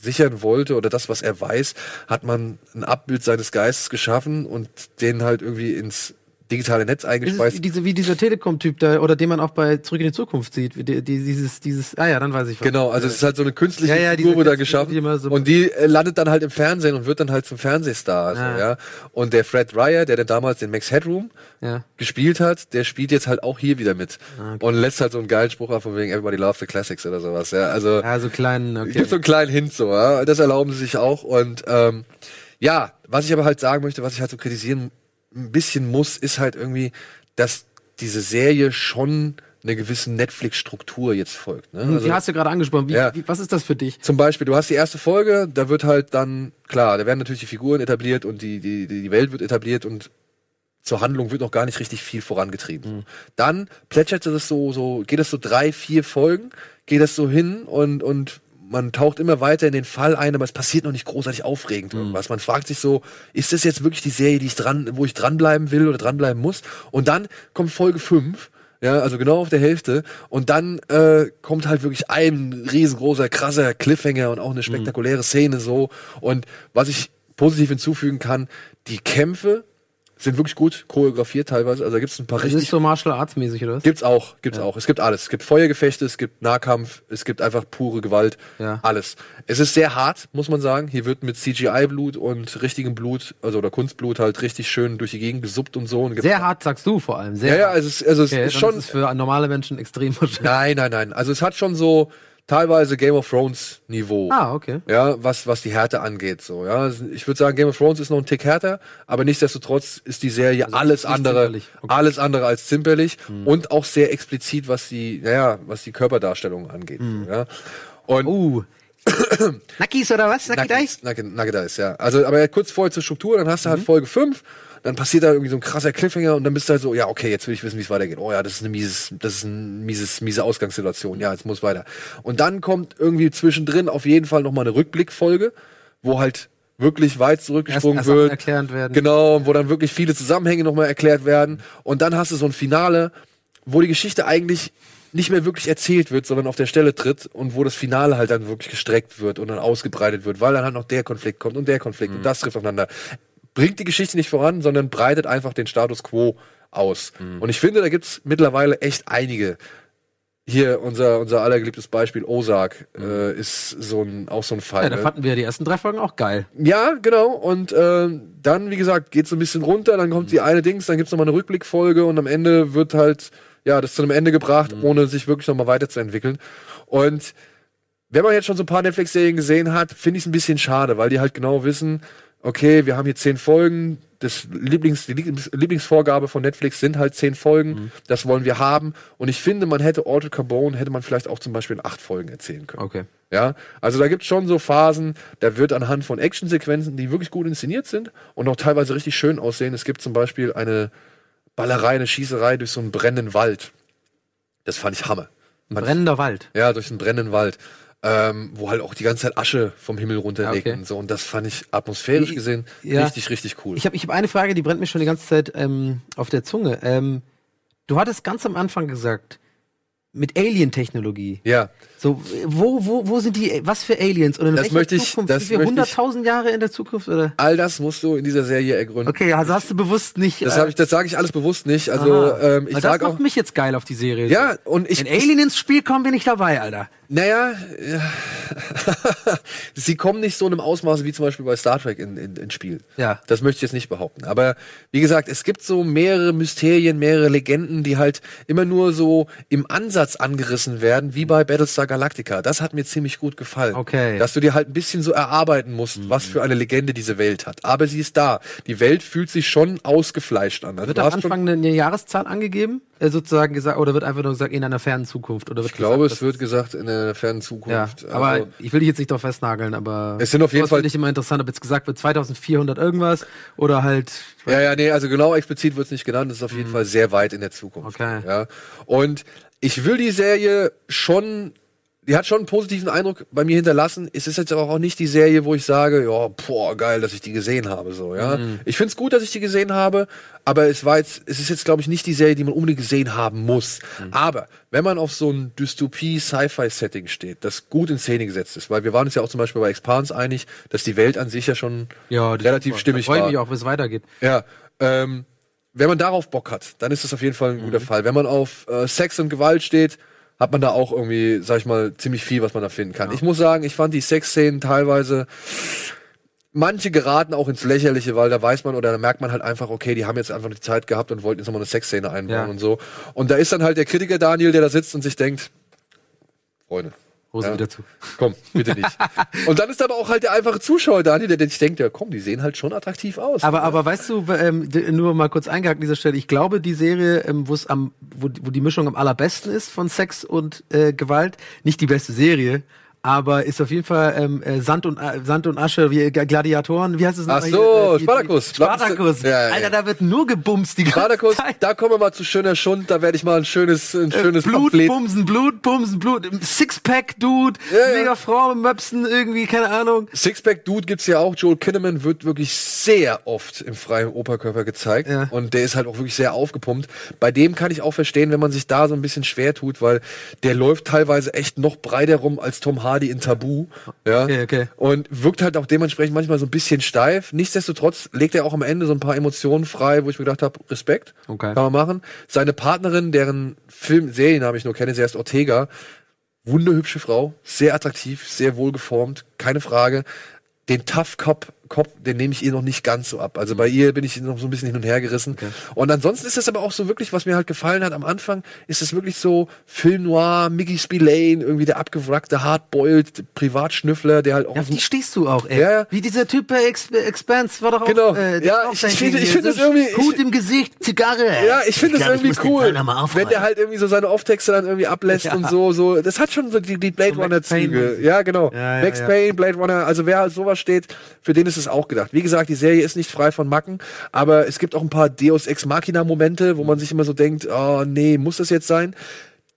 sichern wollte oder das, was er weiß, hat man ein Abbild seines Geistes geschaffen und den halt irgendwie ins digitale Netz Ist eingespeist. es diese, wie dieser Telekom-Typ da, oder den man auch bei Zurück in die Zukunft sieht. Die, die, dieses, dieses, ah ja, dann weiß ich was. Genau, also es ist halt so eine künstliche Ja, ja, Figur da geschaffen die so- und die äh, landet dann halt im Fernsehen und wird dann halt zum Fernsehstar. So, Ah. ja. Und der Fred Ryer, der dann damals den Max Headroom Ja. gespielt hat, der spielt jetzt halt auch hier wieder mit Ah, okay. und lässt halt so einen geilen Spruch ab von wegen Everybody loves the classics oder sowas. Ja, also Ja, so kleinen, okay. gibt so einen kleinen Hint so, ja. Das erlauben sie sich auch und ähm, ja, was ich aber halt sagen möchte, was ich halt so kritisieren ein bisschen muss, ist halt irgendwie, dass diese Serie schon eine gewisse Netflix-Struktur jetzt folgt. Ne? Hm, die hast du gerade angesprochen. Wie, Ja. wie, was ist das für dich? Zum Beispiel, du hast die erste Folge, da wird halt dann, klar, da werden natürlich die Figuren etabliert und die, die, die Welt wird etabliert und zur Handlung wird noch gar nicht richtig viel vorangetrieben. Dann plätschert das so, so, geht das so drei, vier Folgen, geht das so hin und, und man taucht immer weiter in den Fall ein, aber es passiert noch nicht großartig aufregend irgendwas. Man fragt sich so, ist das jetzt wirklich die Serie, die ich dran, wo ich dranbleiben will oder dranbleiben muss? Und dann kommt Folge 5 ja, also genau auf der Hälfte. Und dann äh, kommt halt wirklich ein riesengroßer, krasser Cliffhanger und auch eine spektakuläre Szene so. Und was ich positiv hinzufügen kann, die Kämpfe sind wirklich gut choreografiert teilweise. Also da gibt es ein paar Das richtig ist so Martial Arts mäßig, oder was? Gibt's auch, gibt's auch. Es gibt alles. Es gibt Feuergefechte, es gibt Nahkampf, es gibt einfach pure Gewalt. Ja. Alles. Es ist sehr hart, muss man sagen. Hier wird mit CGI-Blut und richtigem Blut, also oder Kunstblut halt richtig schön durch die Gegend gesuppt und so. Und Sehr hart, sagst du vor allem. Sehr Ja, ja, also es, also es Okay, ist schon. ist es für normale Menschen extrem wahrscheinlich. Nein, nein, nein. Also es hat schon so teilweise Game of Thrones Niveau. Ah, okay. Ja, was, was die Härte angeht, so, ja. Ich würde sagen, Game of Thrones ist noch ein Tick härter, aber nichtsdestotrotz ist die Serie alles Also nicht andere. Okay. Hm. alles andere als zimperlich und auch sehr explizit, was die, naja, was die Körperdarstellung angeht, so, ja. Und Uh. Nackis oder was? Nacki Nugget, Nugget, Nugget Dice, ja. Also, aber kurz vorher zur Struktur, dann hast du Mhm. halt Folge 5, dann passiert da irgendwie so ein krasser Cliffhanger und dann bist du halt so, ja, okay, jetzt will ich wissen, wie es weitergeht. Oh ja, das ist eine mieses, das ist eine mieses, miese Ausgangssituation. Ja, jetzt muss weiter. Und dann kommt irgendwie zwischendrin auf jeden Fall nochmal eine Rückblickfolge, wo halt wirklich weit zurückgesprungen Erst- erst wird. erklärend werden. Genau, wo dann wirklich viele Zusammenhänge nochmal erklärt werden. Und dann hast du so ein Finale, wo die Geschichte eigentlich nicht mehr wirklich erzählt wird, sondern auf der Stelle tritt und wo das Finale halt dann wirklich gestreckt wird und dann ausgebreitet wird, weil dann halt noch der Konflikt kommt und der Konflikt und das trifft aufeinander. Bringt die Geschichte nicht voran, sondern breitet einfach den Status quo aus. Und ich finde, da gibt's mittlerweile echt einige. Hier unser, unser allergeliebtes Beispiel, Ozark, äh, ist so ein, auch so ein Fall. Ja, da ne? fanden wir die ersten drei Folgen auch geil. Ja, genau. Und ähm, dann, wie gesagt, geht so ein bisschen runter, dann kommt die eine Dings, dann gibt's noch mal eine Rückblickfolge und am Ende wird halt, ja, das zu einem Ende gebracht, ohne sich wirklich noch mal weiterzuentwickeln. Und wenn man jetzt schon so ein paar Netflix-Serien gesehen hat, finde ich es ein bisschen schade, weil die halt genau wissen, okay, wir haben hier zehn Folgen, das Lieblings, die Lieblings- Lieblingsvorgabe von Netflix sind halt zehn Folgen, das wollen wir haben. Und ich finde, man hätte Altered Carbone, hätte man vielleicht auch zum Beispiel in acht Folgen erzählen können. Okay. Ja, also da gibt's schon so Phasen, da wird anhand von Actionsequenzen, die wirklich gut inszeniert sind und auch teilweise richtig schön aussehen. Es gibt zum Beispiel eine Ballerei, eine Schießerei durch so einen brennenden Wald. Das fand ich Hammer. Ein brennender Wald. Ja, durch einen brennenden Wald. Ähm, wo halt auch die ganze Zeit Asche vom Himmel runterlegt Ja, okay. und so. Und das fand ich atmosphärisch gesehen ja. richtig, richtig cool. Ich habe ich hab eine Frage, die brennt mir schon die ganze Zeit ähm, auf der Zunge. Ähm, du hattest ganz am Anfang gesagt, mit Alien-Technologie. ja, So, wo, wo, wo sind die, was für Aliens? Oder in Das möchte ich- Zukunft? das sind wir möchte ich- 100.000 Jahre in der Zukunft? Oder? all das musst du in dieser Serie ergründen. Okay, also hast du bewusst nicht. Das, äh, hab ich, das sage ich alles bewusst nicht. Also aha. ähm, ich Weil das sage macht auch. mich jetzt geil auf die Serie. Ja, und ich. Wenn Alien ins Spiel kommt, bin ich dabei, Alter. Naja, ja. sie kommen nicht so in einem Ausmaß wie zum Beispiel bei Star Trek in, in, ins Spiel. Ja. Das möchte ich jetzt nicht behaupten. Aber wie gesagt, es gibt so mehrere Mysterien, mehrere Legenden, die halt immer nur so im Ansatz angerissen werden, wie bei Battlestar Galactica. Das hat mir ziemlich gut gefallen. Okay. Dass du dir halt ein bisschen so erarbeiten musst, was für eine Legende diese Welt hat. Aber sie ist da. Die Welt fühlt sich schon ausgefleischt an. Also Wird du am Anfang eine Jahreszahl angegeben? Äh, sozusagen gesagt, oder wird einfach nur gesagt, in einer fernen Zukunft? Oder wird ich glaube, gesagt, es wird gesagt in der fernen Ja, Zukunft. aber Also- ich will dich jetzt nicht drauf festnageln, aber Es sind auf jeden Fall- ich immer interessant, ob jetzt gesagt wird 2400 irgendwas oder halt Ja, ja, nee, also genau explizit wird es nicht genannt. Das ist auf jeden Fall sehr weit in der Zukunft. Mhm. Okay. Ja. Und ich will die Serie schon, die hat schon einen positiven Eindruck bei mir hinterlassen. Es ist jetzt aber auch nicht die Serie, wo ich sage, ja, boah, geil, dass ich die gesehen habe, so, ja. Mhm. Ich find's gut, dass ich die gesehen habe, aber es war jetzt, es ist jetzt, glaube ich, nicht die Serie, die man unbedingt gesehen haben muss. Mhm. Aber wenn man auf so ein Dystopie-Sci-Fi-Setting steht, das gut in Szene gesetzt ist, weil wir waren uns ja auch zum Beispiel bei Expanse einig, dass die Welt an sich ja schon ja, relativ super. stimmig da freue war. ich mich auch, bis es weitergeht. Ja, ähm, wenn man darauf Bock hat, dann ist das auf jeden Fall ein guter Fall. Wenn man auf äh, Sex und Gewalt steht, hat man da auch irgendwie, sag ich mal, ziemlich viel, was man da finden kann. Ich muss sagen, ich fand die Sexszenen teilweise manche geraten auch ins Lächerliche, weil da weiß man oder da merkt man halt einfach, okay, die haben jetzt einfach die Zeit gehabt und wollten jetzt nochmal eine Sexszene einbauen Ja. und so. Und da ist dann halt der Kritiker Daniel, der da sitzt und sich denkt, Freunde, Hose Ja. wieder zu. komm, bitte nicht. und dann ist aber auch halt der einfache Zuschauer Daniel, der, sich denkt, ja komm, die sehen halt schon attraktiv aus. Aber, aber weißt du, ähm, nur mal kurz eingehakt an dieser Stelle, ich glaube, die Serie, ähm, wo es am, wo, wo die Mischung am allerbesten ist von Sex und äh, Gewalt, nicht die beste Serie, aber ist auf jeden Fall ähm, äh, Sand und äh, Sand und Asche, wie äh, Gladiatoren, wie heißt es Ach nochmal so? Äh, Spartacus. Spartacus. Ja, ja, ja. Alter, da wird nur gebumst die ganze Spartacus, Zeit. da kommen wir mal zu schöner Schund, da werde ich mal ein schönes, ein schönes Blut, Pamphlet. Bumsen, Blut, Bumsen, Blut. Sixpack, Dude, mega Frau mit Möpsen, irgendwie, keine Ahnung. Sixpack Dude gibt's ja auch. Joel Kinnaman wird wirklich sehr oft im freien Oberkörper gezeigt. Und der ist halt auch wirklich sehr aufgepumpt. Bei dem kann ich auch verstehen, wenn man sich da so ein bisschen schwer tut, weil der läuft teilweise echt noch breiter rum als Tom Hardy in Tabu. Ja. Okay, okay. Und wirkt halt auch dementsprechend manchmal so ein bisschen steif. Nichtsdestotrotz legt er auch am Ende so ein paar Emotionen frei, wo ich mir gedacht habe, Respekt. Okay. Kann man machen. Seine Partnerin, deren Film, Seriennamen ich nur kenne, sie heißt Ortega. Wunderhübsche Frau, sehr attraktiv, sehr wohlgeformt, keine Frage. Den Tough Cop, Cop, den nehme ich ihr noch nicht ganz so ab. Also bei ihr bin ich noch so ein bisschen hin und her gerissen. Und ansonsten ist das aber auch so wirklich, was mir halt gefallen hat am Anfang, ist es wirklich so Film Noir, Mickey Spillane, irgendwie der abgewrackte Hardboiled Privatschnüffler, der halt auch Ja, auf die stehst du auch, ey. Ja. Wie dieser Typ bei Ex Expanse war doch auch. Genau. Äh, Ja, auch ich- finde- So das irgendwie- Hut im Gesicht, Zigarre. Ja, ich finde das irgendwie cool, wenn der halt irgendwie so seine Offtexte dann irgendwie ablässt Ja. und so, so. Das hat schon so die, die Blade So Max Runner Züge. Payne-mäßig. Ja, genau. Ja, Max. Payne, Blade Runner. Also wer halt sowas steht, für den ist es auch gedacht. Wie gesagt, die Serie ist nicht frei von Macken, aber es gibt auch ein paar Deus Ex Machina Momente, wo man sich immer so denkt, oh nee, muss das jetzt sein?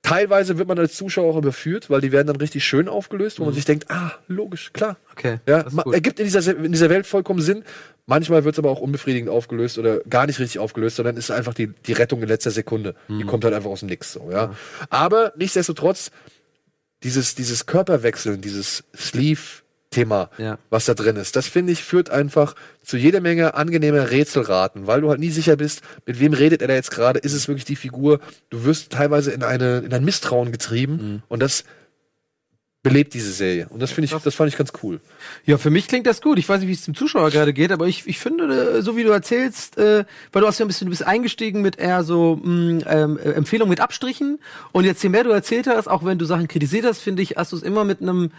Teilweise wird man als Zuschauer auch überführt, weil die werden dann richtig schön aufgelöst, wo man sich denkt, ah, logisch, klar. Okay, Ja, ergibt in dieser, Se- in dieser Welt vollkommen Sinn. Manchmal wird es aber auch unbefriedigend aufgelöst oder gar nicht richtig aufgelöst, sondern ist einfach die, die Rettung in letzter Sekunde. Mhm. Die kommt halt einfach aus dem Nix so, ja. Aber nichtsdestotrotz, dieses, dieses Körperwechseln, dieses Sleeve-Thema, Ja. was da drin ist, das finde ich, führt einfach zu jeder Menge angenehmer Rätselraten, weil du halt nie sicher bist, mit wem redet er da jetzt gerade, ist es wirklich die Figur, du wirst teilweise in eine, in ein Misstrauen getrieben Mhm. und das belebt diese Serie. Und das finde ich, das fand ich ganz cool. Ja, für mich klingt das gut. Ich weiß nicht, wie es dem Zuschauer gerade geht, aber ich, ich finde, äh, so wie du erzählst, äh, weil du hast ja ein bisschen, du bist eingestiegen mit eher so mh, ähm, äh, Empfehlungen mit Abstrichen. Und jetzt je mehr du erzählt hast, auch wenn du Sachen kritisiert hast, finde ich, hast du es immer mit einem.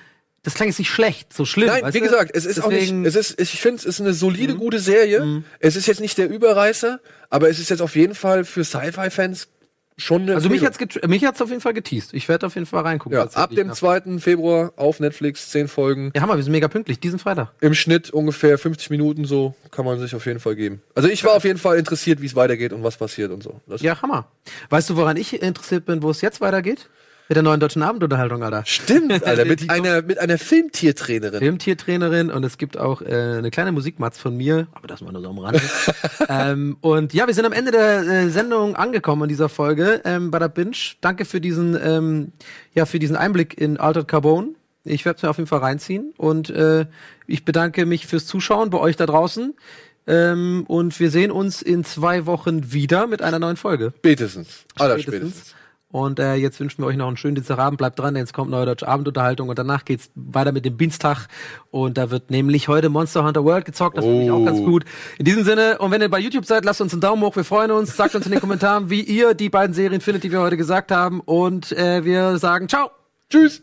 Das klang jetzt nicht schlecht, so schlimm. Nein, wie du? gesagt, es ist Deswegen- Mhm. auch nicht, es ist, ich finde, es ist eine solide, gute Serie. Es ist jetzt nicht der Überreißer, aber es ist jetzt auf jeden Fall für Sci-Fi-Fans schon eine Also mich hat's, mich hat's auf jeden Fall geteased. Ich werde auf jeden Fall reingucken. ja, ab dem Ja. 2. Februar auf Netflix, 10 Folgen. Ja, Hammer, wir sind mega pünktlich. Diesen Freitag. Im Schnitt ungefähr 50 Minuten so, kann man sich auf jeden Fall geben. Also ich war auf jeden Fall interessiert, wie es weitergeht und was passiert und so. Das Ja, Hammer. Weißt du, woran ich interessiert bin, wo es jetzt weitergeht? Mit der neuen deutschen Abendunterhaltung, Alter. Stimmt, Alter, mit einer, mit einer Filmtiertrainerin. Filmtiertrainerin und es gibt auch äh, eine kleine Musikmatz von mir, aber das mal nur so am Rande. ähm, und ja, wir sind am Ende der äh, Sendung angekommen in dieser Folge ähm, bei der Binge. Danke für diesen, ähm, ja, für diesen Einblick in Altered Carbone. Ich werde es mir auf jeden Fall reinziehen und äh, ich bedanke mich fürs Zuschauen bei euch da draußen. Ähm, und wir sehen uns in zwei Wochen wieder mit einer neuen Folge. Spätestens. Allerspätestens. Und äh, jetzt wünschen wir euch noch einen schönen Dienstagabend. Bleibt dran, denn es kommt neue deutsche Abendunterhaltung und danach geht's weiter mit dem Dienstag. Und da wird nämlich heute Monster Hunter World gezockt. Das finde ich auch ganz Oh. gut. In diesem Sinne, und wenn ihr bei YouTube seid, lasst uns einen Daumen hoch. Wir freuen uns. Sagt uns in den Kommentaren, wie ihr die beiden Serien findet, die wir heute gesagt haben. Und äh, wir sagen Ciao. Tschüss.